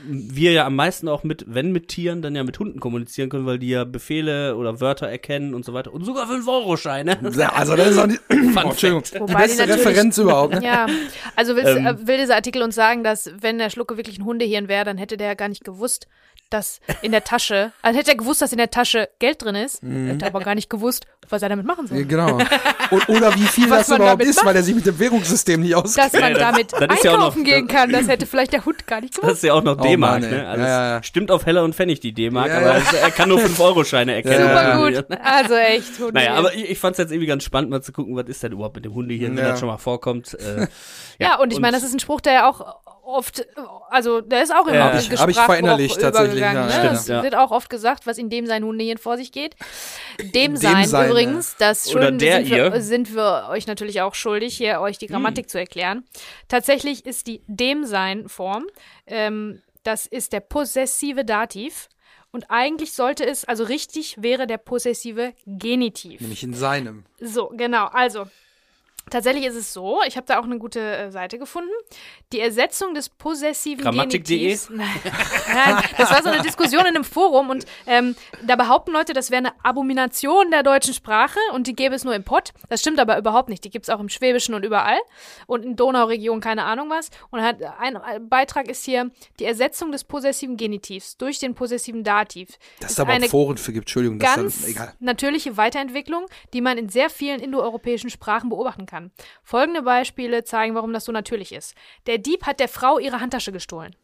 Wir ja am meisten auch mit, wenn mit Tieren, dann ja mit Hunden kommunizieren können, weil die ja Befehle oder Wörter erkennen und so weiter und sogar 5-Euro-Scheine. Ja, also das ist auch nicht, oh, Entschuldigung, die die beste natürlich- Referenz überhaupt. Ne? Ja, also willst, Ähm. äh, will dieser Artikel uns sagen, dass wenn der Schlucke wirklich ein Hundehirn wäre, dann hätte der gar nicht gewusst, dass in der Tasche, also hätte er gewusst, dass in der Tasche Geld drin ist, hätte aber gar nicht gewusst, was er damit machen Ja, soll. Genau. Und, oder wie viel Was das man überhaupt ist, weil er sich mit dem Währungssystem nicht Dass auskennt. man das- damit das ist ja auch noch- einkaufen gehen kann, das hätte vielleicht der Hund gar nicht Das gewusst. ist ja auch noch D-Mark, ey. ne? Also Ja, stimmt auf Heller und Pfennig die D-Mark, Ja, aber ja. es, er kann nur 5-Euro-Scheine erkennen. Super Ja. gut. Also echt, Hundehirn. Naja, aber ich, ich fand es jetzt irgendwie ganz spannend, mal zu gucken, was ist denn überhaupt mit dem Hundehirn, wenn Ja. das schon mal vorkommt. Äh, ja, und ich meine, das ist ein Spruch, der ja auch oft, also der ist auch im Ja, ja, hab ich- hab ich verinnerlicht tatsächlich, ja, ne? Stimmt, ja. wird auch oft gesagt, was in dem sein Hundehirn vor sich geht. Dem sein Sein, übrigens, das der sind, wir, ihr. sind wir euch natürlich auch schuldig, hier euch die Grammatik Hm. zu erklären. Tatsächlich ist die dem sein Form, ähm, das ist der possessive Dativ. Und eigentlich sollte es, also richtig wäre der possessive Genitiv. Nämlich in seinem. So, genau. Also, tatsächlich ist es so, ich habe da auch eine gute äh, Seite gefunden. Die Ersetzung des possessiven Grammatik.de? Das war so eine Diskussion in einem Forum und ähm, da behaupten Leute, das wäre eine Abomination der deutschen Sprache und die gäbe es nur im Pott. Das stimmt aber überhaupt nicht. Die gibt es auch im Schwäbischen und überall und in Donauregion keine Ahnung was. Und hat, ein Beitrag ist hier die Ersetzung des possessiven Genitivs durch den possessiven Dativ. Dass Ist aber eine Foren für gibt, Entschuldigung, das ganz ist dann egal. natürliche Weiterentwicklung, die man in sehr vielen indoeuropäischen Sprachen beobachten kann. Folgende Beispiele zeigen, warum das so natürlich ist. Der Dieb hat der Frau ihre Handtasche gestohlen.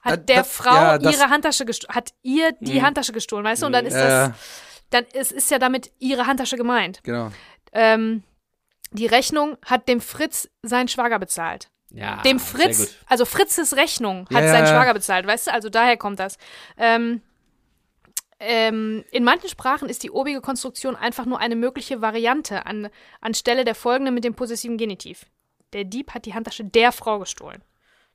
Hat Da- der das- Frau ja, das- ihre Handtasche gestohlen, hat ihr die Handtasche gestohlen, weißt du? Und dann ist Ja. das, dann ist, ist ja damit ihre Handtasche gemeint. Genau. Ähm, die Rechnung hat dem Fritz sein Schwager bezahlt. ja, Dem sehr Fritz, gut. also Fritzes Rechnung hat ja, sein ja. Schwager bezahlt, weißt du? Also daher kommt das. Ähm, ähm, in manchen Sprachen ist die obige Konstruktion einfach nur eine mögliche Variante an, anstelle der folgenden mit dem possessiven Genitiv. Der Dieb hat die Handtasche der Frau gestohlen.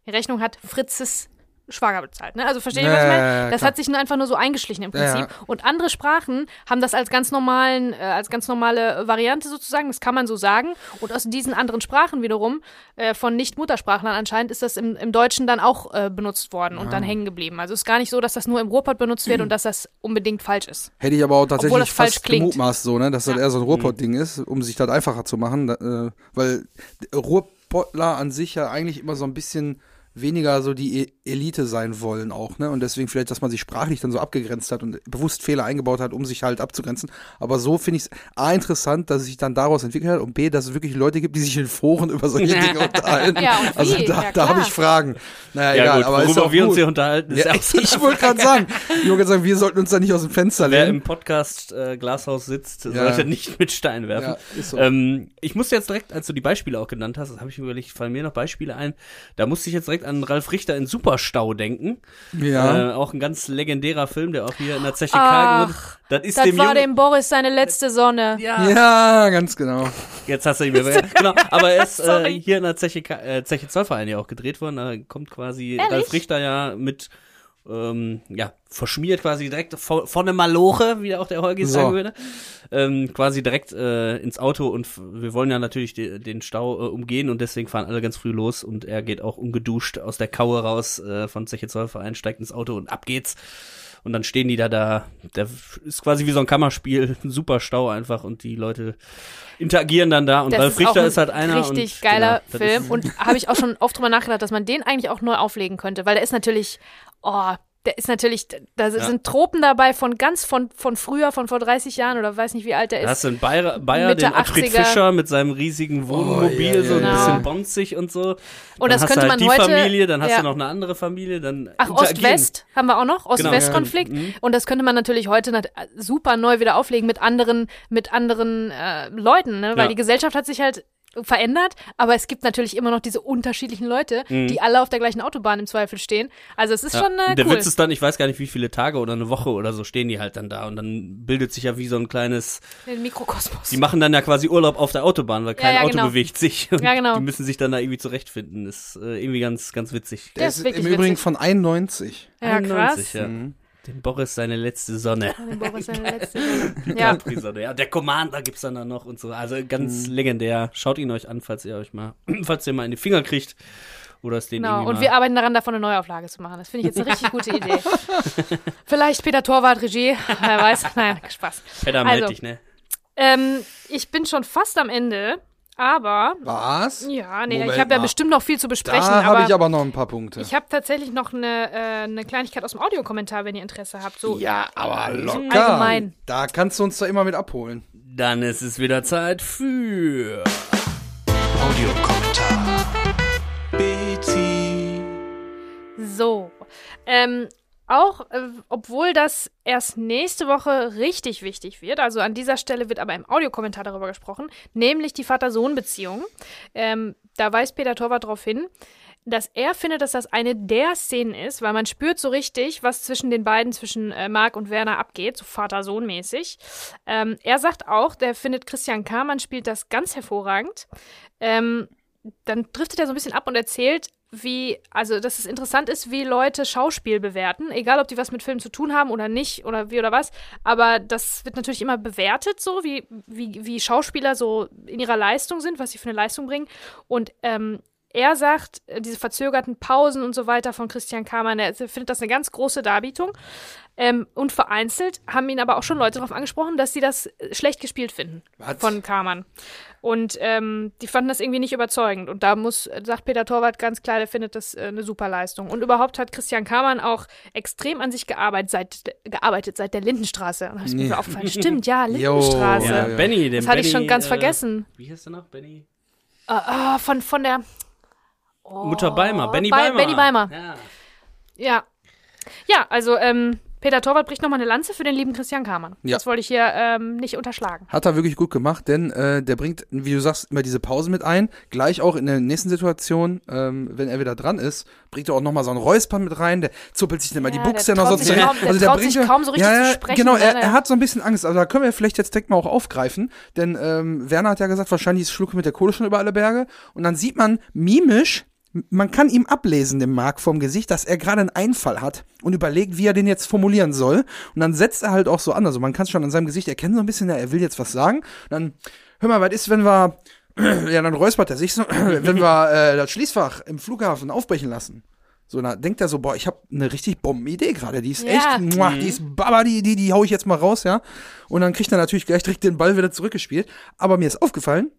Die Rechnung hat Fritzes Schwager bezahlt. Ne? Also versteht ihr, was ich meine? das klar. hat sich nur einfach nur so eingeschlichen im. Prinzip. Und andere Sprachen haben das als ganz normalen, äh, als ganz normale Variante sozusagen. Das kann man so sagen. Und aus diesen anderen Sprachen wiederum, äh, von Nicht-Muttersprachlern anscheinend, ist das im, im Deutschen dann auch äh, benutzt worden und dann hängen geblieben. Also es ist gar nicht so, dass das nur im Ruhrpott benutzt wird und dass das unbedingt falsch ist. Hätte ich aber auch tatsächlich das falsch fast klingt. gemutmaßt so, ne, dass das eher so ein Ruhrpott-Ding ist, um sich das einfacher zu machen, da, äh, weil Ruhrpottler an sich ja eigentlich immer so ein bisschen weniger so die E- Elite sein wollen auch, ne? Und deswegen vielleicht, dass man sich sprachlich dann so abgegrenzt hat und bewusst Fehler eingebaut hat, um sich halt abzugrenzen. Aber so finde ich es A interessant, dass es sich dann daraus entwickelt hat und B, dass es wirklich Leute gibt, die sich in Foren über solche Dinge unterhalten. Ja, also da, Ja, da habe ich Fragen. Naja, Ja, egal, gut, aber ist worüber auch wir uns gut. hier unterhalten, ist Ja, auch so ich wollte gerade sagen, ich wollte sagen, wir sollten uns da nicht aus dem Fenster Wer lehnen. im Podcast äh, Glashaus sitzt, Ja. sollte nicht mit Steinen werfen. Ja, ist so. Ähm, ich musste jetzt direkt, als du die Beispiele auch genannt hast, das habe ich mir überlegt, fallen mir noch Beispiele ein. Da musste ich jetzt direkt an Ralf Richter in Superstau denken. ja. Äh, auch ein ganz legendärer Film, der auch hier in der Zeche wurde. Das ist Das dem war Jungen. dem Boris seine letzte Sonne. ja, ja, ganz genau. jetzt hast du ihn mehr. genau, aber er ist äh, hier in der Zeche, äh, Zeche Zollverein ja auch gedreht worden. Da kommt quasi Ehrlich? Ralf Richter ja mit ähm, ja, verschmiert quasi direkt vor, vor eine Maloche, wie auch der Holgi So. sagen würde. Ähm, quasi direkt äh, ins Auto und wir wollen ja natürlich de, den Stau äh, umgehen und deswegen fahren alle ganz früh los und er geht auch ungeduscht aus der Kaue raus äh, von Zeche Zollverein, steigt ins Auto und ab geht's. Und dann stehen die da da. Der ist quasi wie so ein Kammerspiel, ein super Stau einfach und die Leute interagieren dann da und Das Ralf ist Richter ein ist halt einer. Richtig und, geiler genau, Film. Und habe ich auch schon oft drüber nachgedacht, dass man den eigentlich auch neu auflegen könnte, weil der ist natürlich, oh, der ist natürlich, da sind Tropen dabei von ganz von, von früher, von vor 30 Jahren oder weiß nicht, wie alt der Da ist. hast du einen Bayer, Bayer Mitte den Alfred 80er. Fischer mit seinem riesigen Wohnmobil, Oh, ja, so ein ja, ja. bisschen bonzig und so. Und dann das hast könnte du halt man die heute- Familie, dann hast ja. du noch eine andere Familie, dann Ach. Ost-West haben wir auch noch, Ost-West-Konflikt. Genau. Und das könnte man natürlich heute super neu wieder auflegen mit anderen, mit anderen äh, Leuten, ne? Weil Ja. die Gesellschaft hat sich halt verändert, aber es gibt natürlich immer noch diese unterschiedlichen Leute, Mhm. die alle auf der gleichen Autobahn im Zweifel stehen. Also es ist Ja. schon äh, Der cool. Witz ist dann, ich weiß gar nicht, wie viele Tage oder eine Woche oder so stehen die halt dann da und dann bildet sich ja wie so ein kleines, Den Mikrokosmos. die machen dann ja quasi Urlaub auf der Autobahn, weil kein ja, Auto genau. bewegt sich. Und Ja, genau. Die müssen sich dann da irgendwie zurechtfinden. ist äh, irgendwie ganz, ganz witzig. Der Der ist ist im Übrigen witzig. von 91. ja, 91, krass. ja. Mhm. Den Boris seine letzte Sonne. Den Boris seine letzte. ja, Capri-Sonne. Ja, der Commander gibt's dann da noch und so. Also ganz Mhm. legendär. Schaut ihn euch an, falls ihr euch mal, falls ihr mal in die Finger kriegt. Oder es den genau. Und wir arbeiten daran, davon eine Neuauflage zu machen. Das finde ich jetzt eine richtig gute Idee. Vielleicht Peter Torwart, Regie, wer weiß. Nein, Spaß. Pedder Also, meld dich, ne? Ähm, ich bin schon fast am Ende, aber Was? ja, nee, Moment ich habe ja bestimmt noch viel zu besprechen, Da habe aber ich aber noch ein paar Punkte. ich habe tatsächlich noch eine, äh, eine Kleinigkeit aus dem Audiokommentar, wenn ihr Interesse habt. So ja, aber locker. allgemein. Da kannst du uns da immer mit abholen. Dann ist es wieder Zeit für Audiokommentar. Betty. So. Ähm, auch, äh, obwohl das erst nächste Woche richtig wichtig wird, also an dieser Stelle wird aber im Audiokommentar darüber gesprochen, nämlich die Vater-Sohn-Beziehung. Ähm, da weist Peter Torwart darauf hin, dass er findet, dass das eine der Szenen ist, weil man spürt so richtig, was zwischen den beiden, zwischen äh, Marc und Werner abgeht, so Vater-Sohn-mäßig. Ähm, er sagt auch, der findet Christian Kamann spielt das ganz hervorragend. Ähm, dann driftet er so ein bisschen ab und erzählt, wie, also dass es interessant ist, wie Leute Schauspiel bewerten, egal ob die was mit Filmen zu tun haben oder nicht oder wie oder was, aber das wird natürlich immer bewertet, so wie, wie, wie Schauspieler so in ihrer Leistung sind, was sie für eine Leistung bringen. Und ähm, er sagt, äh, diese verzögerten Pausen und so weiter von Christian Kamann, er findet das eine ganz große Darbietung. Ähm, und vereinzelt haben ihn aber auch schon Leute darauf angesprochen, dass sie das äh, schlecht gespielt finden Was? von Kamann. Und ähm, die fanden das irgendwie nicht überzeugend. Und da muss, äh, sagt Peter Torwart ganz klar, der findet das äh, eine super Leistung. Und überhaupt hat Christian Kamann auch extrem an sich gearbeitet seit, gearbeitet seit der Lindenstraße. Und da ist mir aufgefallen, stimmt, ja, Lindenstraße. ja, ja. Benny, den Das hatte ich Benny, schon ganz äh, vergessen. Wie heißt der noch? Benny? Äh, ah, von, von der oh, Mutter Beimer. Benny Bei- Beimer. Benny Beimer. Ja. Ja. Ja, also ähm, Peter Torwart bricht nochmal eine Lanze für den lieben Christian Kamann. Ja. Das wollte ich hier ähm, nicht unterschlagen. Hat er wirklich gut gemacht, denn äh, der bringt, wie du sagst, immer diese Pause mit ein. Gleich auch in der nächsten Situation, ähm, wenn er wieder dran ist, bringt er auch nochmal so einen Räuspern mit rein. Der zuppelt sich dann mal Ja, die Buchse der noch so traut sich zurecht. kaum- der traut sich ja- kaum so richtig ja, zu ja, sprechen, Genau, ne? er, Der- er hat so ein bisschen Angst. Also da können wir vielleicht jetzt direkt mal auch aufgreifen, denn ähm, Werner hat ja gesagt, wahrscheinlich ist Schlucke mit der Kohle schon über alle Berge. Und dann sieht man mimisch, man kann ihm ablesen, dem Mark vom Gesicht, dass er gerade einen Einfall hat und überlegt, wie er den jetzt formulieren soll. Und dann setzt er halt auch so an. Also man kann es schon an seinem Gesicht erkennen, so ein bisschen, ja, er will jetzt was sagen. Und dann, hör mal, was ist, wenn wir, ja, dann räuspert er sich so, wenn wir äh, das Schließfach im Flughafen aufbrechen lassen. So, dann denkt er so, boah, ich habe eine richtig Bombenidee gerade. Die ist Ja. echt, muah, die ist baba, die, die, die hau ich jetzt mal raus, ja. Und dann kriegt er natürlich gleich direkt den Ball wieder zurückgespielt. Aber mir ist aufgefallen,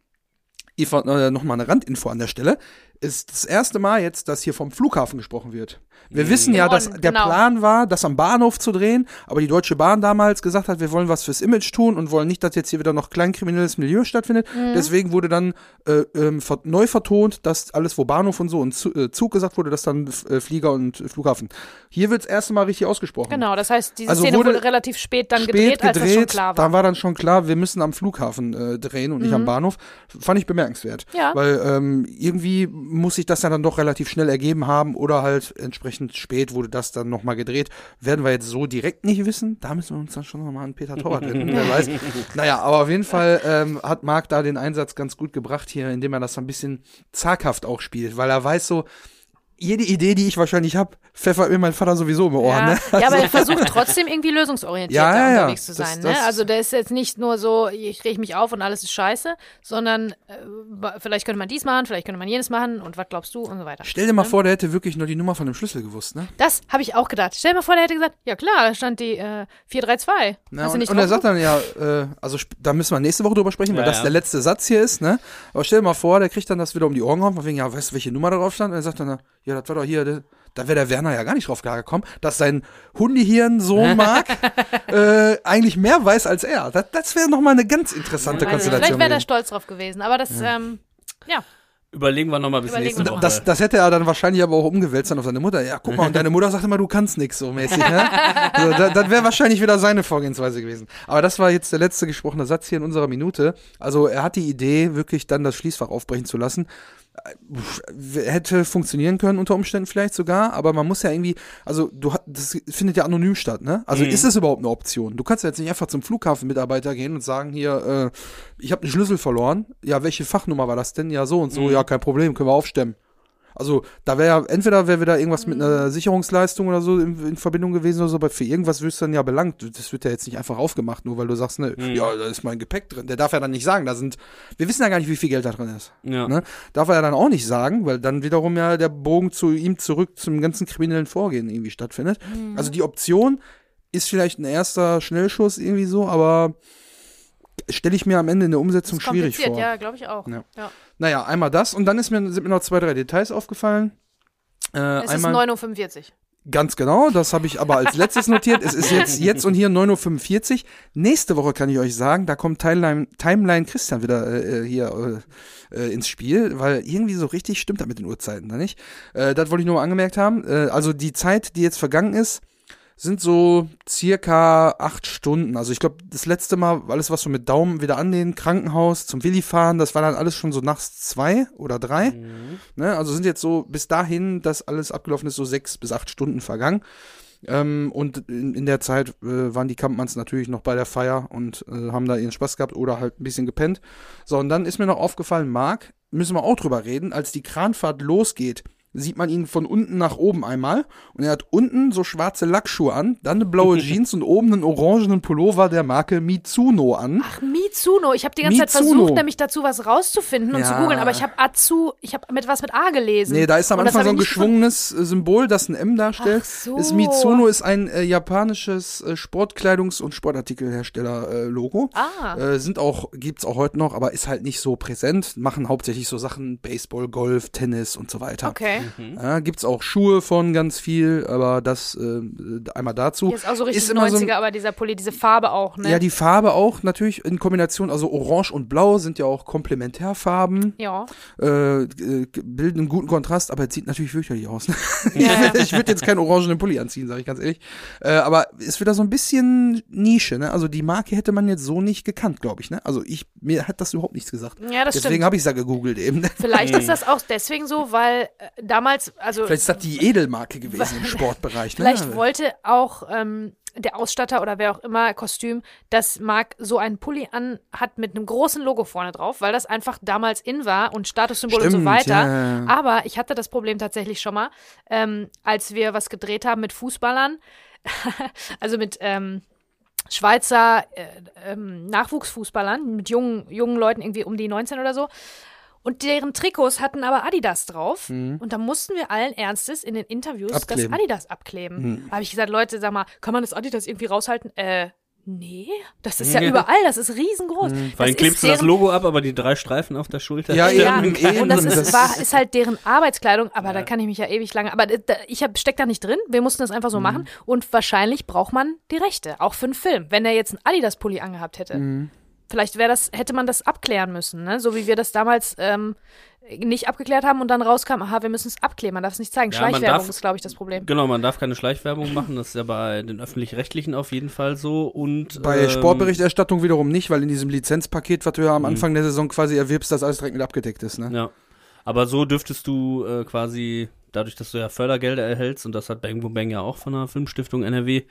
Eva, äh, noch mal eine Randinfo an der Stelle. Ist das erste Mal jetzt, dass hier vom Flughafen gesprochen wird. Wir wissen ja, dass der genau. Plan war, das am Bahnhof zu drehen, aber die Deutsche Bahn damals gesagt hat, wir wollen was fürs Image tun und wollen nicht, dass jetzt hier wieder noch kleinkriminelles Milieu stattfindet. Mhm. Deswegen wurde dann äh, ähm, neu vertont, dass alles, wo Bahnhof und so und äh, Zug gesagt wurde, dass dann äh, Flieger und Flughafen. Hier wird das erste Mal richtig ausgesprochen. Genau, das heißt, diese Also Szene wurde wurde, relativ spät dann spät gedreht, als das schon klar war. Da war dann schon klar, wir müssen am Flughafen äh, drehen und nicht am Bahnhof. Fand ich bemerkenswert. Mhm. Ja. Weil ähm, irgendwie muss sich das ja dann doch relativ schnell ergeben haben oder halt entsprechend spät wurde das dann nochmal gedreht. Werden wir jetzt so direkt nicht wissen. Da müssen wir uns dann schon nochmal an Peter Torwart wenden, wer weiß. Naja, aber auf jeden Fall ähm, hat Marc da den Einsatz ganz gut gebracht hier, indem er das so ein bisschen zaghaft auch spielt, weil er weiß so, jede Idee, die ich wahrscheinlich habe, pfeffert mir mein Vater sowieso im Ohr. Ja, Ne? ja, aber er versucht trotzdem irgendwie lösungsorientiert Ja, ja, ja. unterwegs zu Das- sein. das- ne? Also der ist jetzt nicht nur so, ich reg mich auf und alles ist scheiße, sondern äh, vielleicht könnte man dies machen, vielleicht könnte man jenes machen und was glaubst du und so weiter. Stell dir mal vor, der hätte wirklich nur die Nummer von dem Schlüssel gewusst, ne? Das habe ich auch gedacht. Stell dir mal vor, der hätte gesagt, ja klar, da stand die äh, 432. Ja, Hast du und, nicht und er sagt dann ja, äh, also da müssen wir nächste Woche drüber sprechen, weil das ja. der letzte Satz hier ist, ne? Aber stell dir mal vor, der kriegt dann das wieder um die Ohren gehauen, von wegen, ja, weißt du, welche Nummer da drauf stand? Und er sagt dann, ja, das war doch hier, da wäre der Werner ja gar nicht drauf gekommen, dass sein Hundehirn-Sohn Marc äh, eigentlich mehr weiß als er. Das, das wäre nochmal eine ganz interessante geguckt. Konstellation. Vielleicht wäre gewesen. stolz drauf gewesen, aber das, ähm, ja. Überlegen wir nochmal bis Überlegen nächste Woche. noch. das, das hätte er dann wahrscheinlich aber auch umgewälzt dann auf seine Mutter. Ja, guck mal, und deine Mutter sagt immer, du kannst nix so mäßig. Ne? Also, da, das wäre wahrscheinlich wieder seine Vorgehensweise gewesen. Aber das war jetzt der letzte gesprochene Satz hier in unserer Minute. Also er hat die Idee, wirklich dann das Schließfach aufbrechen zu lassen. Äh, Hätte funktionieren können unter Umständen vielleicht sogar, aber man muss ja irgendwie, also du das findet ja anonym statt, ne? Also Mhm. ist es überhaupt eine Option? Du kannst ja jetzt nicht einfach zum Flughafenmitarbeiter gehen und sagen hier, äh, ich habe einen Schlüssel verloren. Ja, welche Fachnummer war das denn? Ja, so und so. Ja, kein Problem, können wir aufstemmen. Also da wäre ja, entweder wäre wieder irgendwas mit einer Sicherungsleistung oder so in, in Verbindung gewesen oder so, aber für irgendwas wirst du dann ja belangt. Das wird ja jetzt nicht einfach aufgemacht, nur weil du sagst, ne, ja, da ist mein Gepäck drin. Der darf ja dann nicht sagen, da sind, wir wissen ja gar nicht, wie viel Geld da drin ist. ja. Ne? Darf er ja dann auch nicht sagen, weil dann wiederum ja der Bogen zu ihm zurück zum ganzen kriminellen Vorgehen irgendwie stattfindet. Also die Option ist vielleicht ein erster Schnellschuss irgendwie so, aber stelle ich mir am Ende in der Umsetzung schwierig vor. ja, glaube ich auch. Ja. Ja. Naja, einmal das und dann ist mir, sind mir noch zwei, drei Details aufgefallen. Äh, Es einmal, ist 9.45 Uhr. Ganz genau, das habe ich aber als letztes notiert. Es ist jetzt, jetzt und hier 9.45 Uhr. Nächste Woche kann ich euch sagen, da kommt Timeline, Timeline Christian wieder äh, hier äh, äh, ins Spiel, weil irgendwie so richtig stimmt das mit den Uhrzeiten da nicht. Äh, das wollte ich nur mal angemerkt haben. Äh, also die Zeit, die jetzt vergangen ist, sind so circa acht Stunden. Also ich glaube, das letzte Mal, alles was so mit Daumen wieder annehmen, Krankenhaus, zum Willi fahren, das war dann alles schon so nachts zwei oder drei. Ne? Also sind jetzt so bis dahin, dass alles abgelaufen ist, so sechs bis acht Stunden vergangen. Ähm, und in, in der Zeit äh, waren die Kampmanns natürlich noch bei der Feier und äh, haben da ihren Spaß gehabt oder halt ein bisschen gepennt. So, und dann ist mir noch aufgefallen, Marc, müssen wir auch drüber reden, als die Kranfahrt losgeht, sieht man ihn von unten nach oben einmal und er hat unten so schwarze Lackschuhe an, dann eine blaue Jeans und oben einen orangenen Pullover der Marke Mizuno an. Ach, Mizuno. Ich habe die ganze Zeit Mizuno. versucht, nämlich dazu was rauszufinden und zu Ja. googeln, aber ich habe Azu, ich habe mit was mit A gelesen. Nee, da ist am Und Anfang so ein geschwungenes äh, Symbol, das ein M darstellt. Ach so. Das Mizuno ist ein äh, japanisches äh, Sportkleidungs- und Sportartikelhersteller-Logo. Ah. Äh, sind auch, gibt's auch heute noch, aber ist halt nicht so präsent. Machen hauptsächlich so Sachen Baseball, Golf, Tennis und so weiter. Okay. Ja, gibt's auch Schuhe von ganz viel, aber das äh, einmal dazu. Hier ist auch so richtig immer 90er, so ein- aber dieser Pulli, diese Farbe auch, ne? Ja, die Farbe auch natürlich in Kombination, also Orange und Blau sind ja auch Komplementärfarben, ja. äh, äh, bilden einen guten Kontrast, aber es sieht natürlich fürchterlich aus. Ne? Ja. ich würde jetzt keinen orangenen Pulli anziehen, sage ich ganz ehrlich. Äh, aber ist wieder so ein bisschen Nische, ne? Also die Marke hätte man jetzt so nicht gekannt, glaube ich, ne? Also ich, mir hat das überhaupt nichts gesagt. Ja, das Deswegen stimmt. habe ich es ja gegoogelt eben. Vielleicht ist das auch deswegen so, weil äh, damals, also Vielleicht ist das die Edelmarke gewesen im Sportbereich, ne? vielleicht wollte auch ähm, der Ausstatter oder wer auch immer Kostüm, dass Marc so einen Pulli an hat mit einem großen Logo vorne drauf, weil das einfach damals in war und Statussymbol und so Stimmt, weiter. ja. Aber ich hatte das Problem tatsächlich schon mal, ähm, als wir was gedreht haben mit Fußballern, also mit ähm, Schweizer äh, ähm, Nachwuchsfußballern, mit jungen, jungen Leuten irgendwie um die 19 oder so. Und deren Trikots hatten aber Adidas drauf. Und da mussten wir allen Ernstes in den Interviews Mhm. Abkleben. Mhm. das Adidas abkleben. Da habe ich gesagt, Leute, sag mal, kann man das Adidas irgendwie raushalten? Äh, Nee, das ist ja Ja. überall, das ist riesengroß. Vor allem Das klebst du das Logo ab, aber die drei Streifen auf der Schulter. Ja, Ja, eben, eben, und das das- ist, war, ist halt deren Arbeitskleidung, aber da kann ich mich ja ewig lange. Aber da, ich hab, steck da nicht drin. Wir mussten das einfach Mhm. so machen. Und wahrscheinlich braucht man die Rechte, auch für einen Film. Wenn er jetzt einen Adidas-Pulli angehabt hätte. Mhm. Vielleicht wäre das, hätte man das abklären müssen, ne? So wie wir das damals ähm, nicht abgeklärt haben und dann rauskam, aha, wir müssen es abklären, man darf es nicht zeigen. Ja, Schleichwerbung darf- ist, glaube ich, das Problem. Genau, man darf keine Schleichwerbung machen, das ist ja bei den öffentlich-rechtlichen auf jeden Fall so. Und Bei ähm, Sportberichterstattung wiederum nicht, weil in diesem Lizenzpaket, was du Mhm. ja am Anfang der Saison quasi erwirbst, das alles direkt mit abgedeckt ist. Ne? Ja. Aber so dürftest du äh, quasi, dadurch, dass du ja Fördergelder erhältst, und das hat Bang Boom Bang ja auch von der Filmstiftung NRW,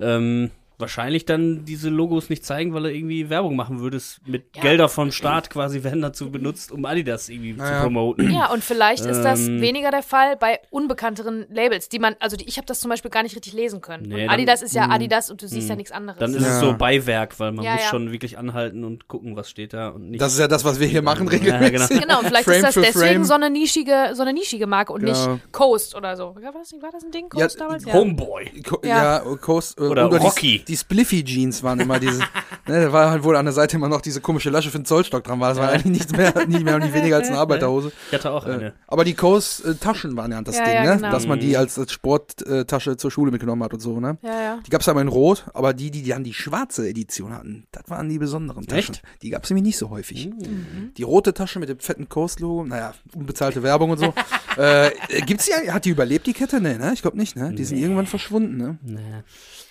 ähm, wahrscheinlich dann diese Logos nicht zeigen, weil du irgendwie Werbung machen würdest mit Ja. Gelder vom Staat quasi werden dazu benutzt, um Adidas irgendwie zu Naja. promoten. Ja, und vielleicht ist das Ähm. weniger der Fall bei unbekannteren Labels, die man, also die, ich habe das zum Beispiel gar nicht richtig lesen können. Nee, dann- Adidas ist ja mh, Adidas und du siehst mh. ja nichts anderes. Dann ist Ja. es so Beiwerk, weil man Ja, muss ja. schon wirklich anhalten und gucken, was steht da und nicht. Das ist ja das, was wir hier machen Ja, regelmäßig. Genau, vielleicht Frame ist das deswegen Frame. so eine nischige, so eine nischige Marke und Genau. nicht Coast oder so. War, das, war das ein Ding, Ja, Coast damals? Homeboy. Co Ja. ja, Coast, äh, Oder die- Rocky. Die, Spliffy Jeans waren immer diese, ne, da war halt wohl an der Seite immer noch diese komische Lasche für den Zollstock dran war. Das war Ja. eigentlich nichts mehr, nicht mehr und nicht weniger als eine Arbeiterhose. Ich hatte auch Äh, eine. aber die Coast äh, Taschen waren ja das Ja, Ding, ja, ne? genau. Dass man Mhm. die als, als Sporttasche zur Schule mitgenommen hat und so, ne? Ja, ja. Die gab's aber in Rot, aber die, die dann die schwarze Edition hatten, das waren die besonderen Taschen. Echt? Die gab's nämlich nicht so häufig. Mhm. Die rote Tasche mit dem fetten Coast-Logo, naja, unbezahlte Werbung und so. äh, gibt's die, eigentlich- hat die überlebt, die Kette? Nee, ne? Ich glaube nicht, ne? Die sind irgendwann verschwunden, ne? Nee.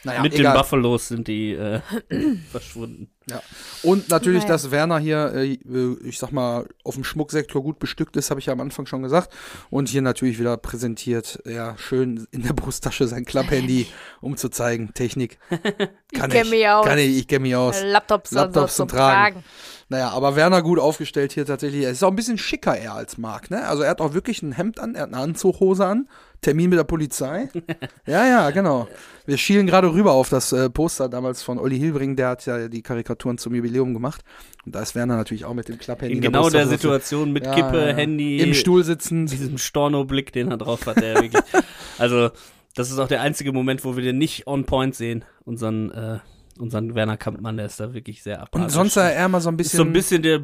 Naja, Mit egal. den Buffalos sind die äh, verschwunden. Ja. Und natürlich, Naja. dass Werner hier, äh, ich sag mal, auf dem Schmucksektor gut bestückt ist, habe ich ja am Anfang schon gesagt. Und hier natürlich wieder präsentiert, ja, schön in der Brusttasche sein Klapphandy, um zu zeigen, Technik. Kann kenn mich aus. Kann ich, ich kenne mich aus. Laptops, Laptops so zum zum Tragen. Tragen. Naja, aber Werner gut aufgestellt hier tatsächlich. Er ist auch ein bisschen schicker eher als Marc, ne? Also er hat auch wirklich ein Hemd an, er hat eine Anzughose an, Termin mit der Polizei. ja, ja, genau. Wir schielen gerade rüber auf das äh, Poster damals von Olli Hilbring, der hat ja die Karikaturen zum Jubiläum gemacht. Und da ist Werner natürlich auch mit dem Klapphandy. In der genau der Brusttasche. Situation mit Ja, Kippe, ja. Handy, Im Stuhl sitzend. diesem Storno-Blick, den er drauf hat, der wirklich. Also, das ist auch der einzige Moment, wo wir den nicht on point sehen. Unseren, äh, unseren Werner Kampmann, der ist da wirklich sehr Und apathisch. sonst sah er immer so ein ist bisschen, so ein bisschen der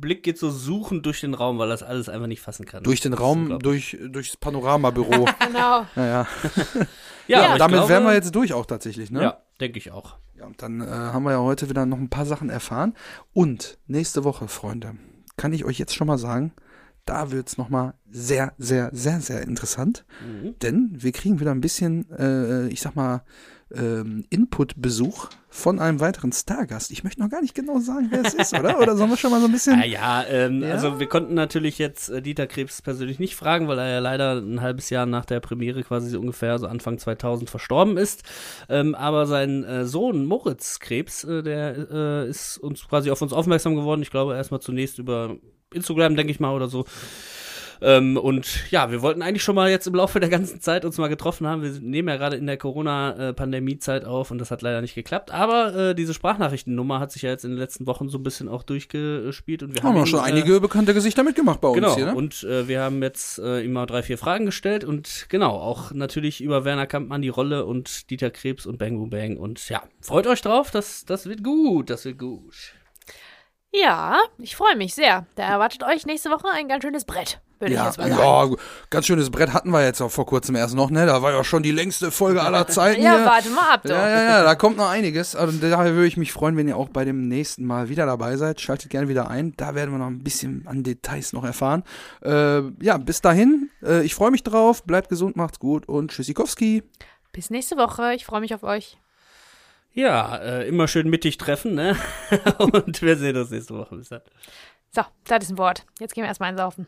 Blick geht so suchend durch den Raum, weil er das alles einfach nicht fassen kann. durch den Raum, durch, durchs Panoramabüro. Genau. naja, Ja, Ja. damit glaube, wären wir jetzt durch auch tatsächlich, ne? Ja, denke ich auch. Ja, und dann äh, haben wir ja heute wieder noch ein paar Sachen erfahren. Und nächste Woche, Freunde, kann ich euch jetzt schon mal sagen, da wird's noch mal sehr, sehr, sehr, sehr interessant. Mhm. Denn wir kriegen wieder ein bisschen, äh, ich sag mal, ähm, Input-Besuch von einem weiteren Stargast. Ich möchte noch gar nicht genau sagen, wer es ist, oder? Oder sollen wir schon mal so ein bisschen... Ah, ja, ähm, Ja? also wir konnten natürlich jetzt äh, Dieter Krebs persönlich nicht fragen, weil er ja leider ein halbes Jahr nach der Premiere quasi so ungefähr, so Anfang 2000 verstorben ist. Ähm, aber sein äh, Sohn Moritz Krebs, äh, der äh, ist uns quasi auf uns aufmerksam geworden. Ich glaube erstmal zunächst über Instagram, denke ich mal, oder so. Ähm, und ja, wir wollten eigentlich schon mal jetzt im Laufe der ganzen Zeit uns mal getroffen haben. Wir nehmen ja gerade in der Corona-Pandemie-Zeit auf und das hat leider nicht geklappt. Aber äh, diese Sprachnachrichtennummer hat sich ja jetzt in den letzten Wochen so ein bisschen auch durchgespielt und wir haben haben wir schon ihn, äh, einige bekannte Gesichter mitgemacht bei uns Genau, hier, ne? und äh, wir haben jetzt äh, ihm mal drei, vier Fragen gestellt und genau, auch natürlich über Werner Kampmann die Rolle und Dieter Krebs und Bang Boom Bang und ja, freut euch drauf, das, das wird gut, das wird gut. Ja, ich freue mich sehr. Da erwartet euch nächste Woche ein ganz schönes Brett, würde ich Ja, jetzt mal sagen. ja, ganz schönes Brett hatten wir jetzt auch vor kurzem erst noch, ne? Da war ja schon die längste Folge aller Zeiten Ja, hier. warte mal ab, doch. Ja, ja, ja, da kommt noch einiges. Also daher würde ich mich freuen, wenn ihr auch bei dem nächsten Mal wieder dabei seid. Schaltet gerne wieder ein. Da werden wir noch ein bisschen an Details noch erfahren. Äh, ja, bis dahin. Äh, ich freue mich drauf. Bleibt gesund, macht's gut und Tschüssikowski. Bis nächste Woche. Ich freue mich auf euch. Ja, äh, immer schön mittig treffen, ne? und wir sehen uns nächste Woche. Bis dann. So, das ist ein Wort. Jetzt gehen wir erstmal einsaufen.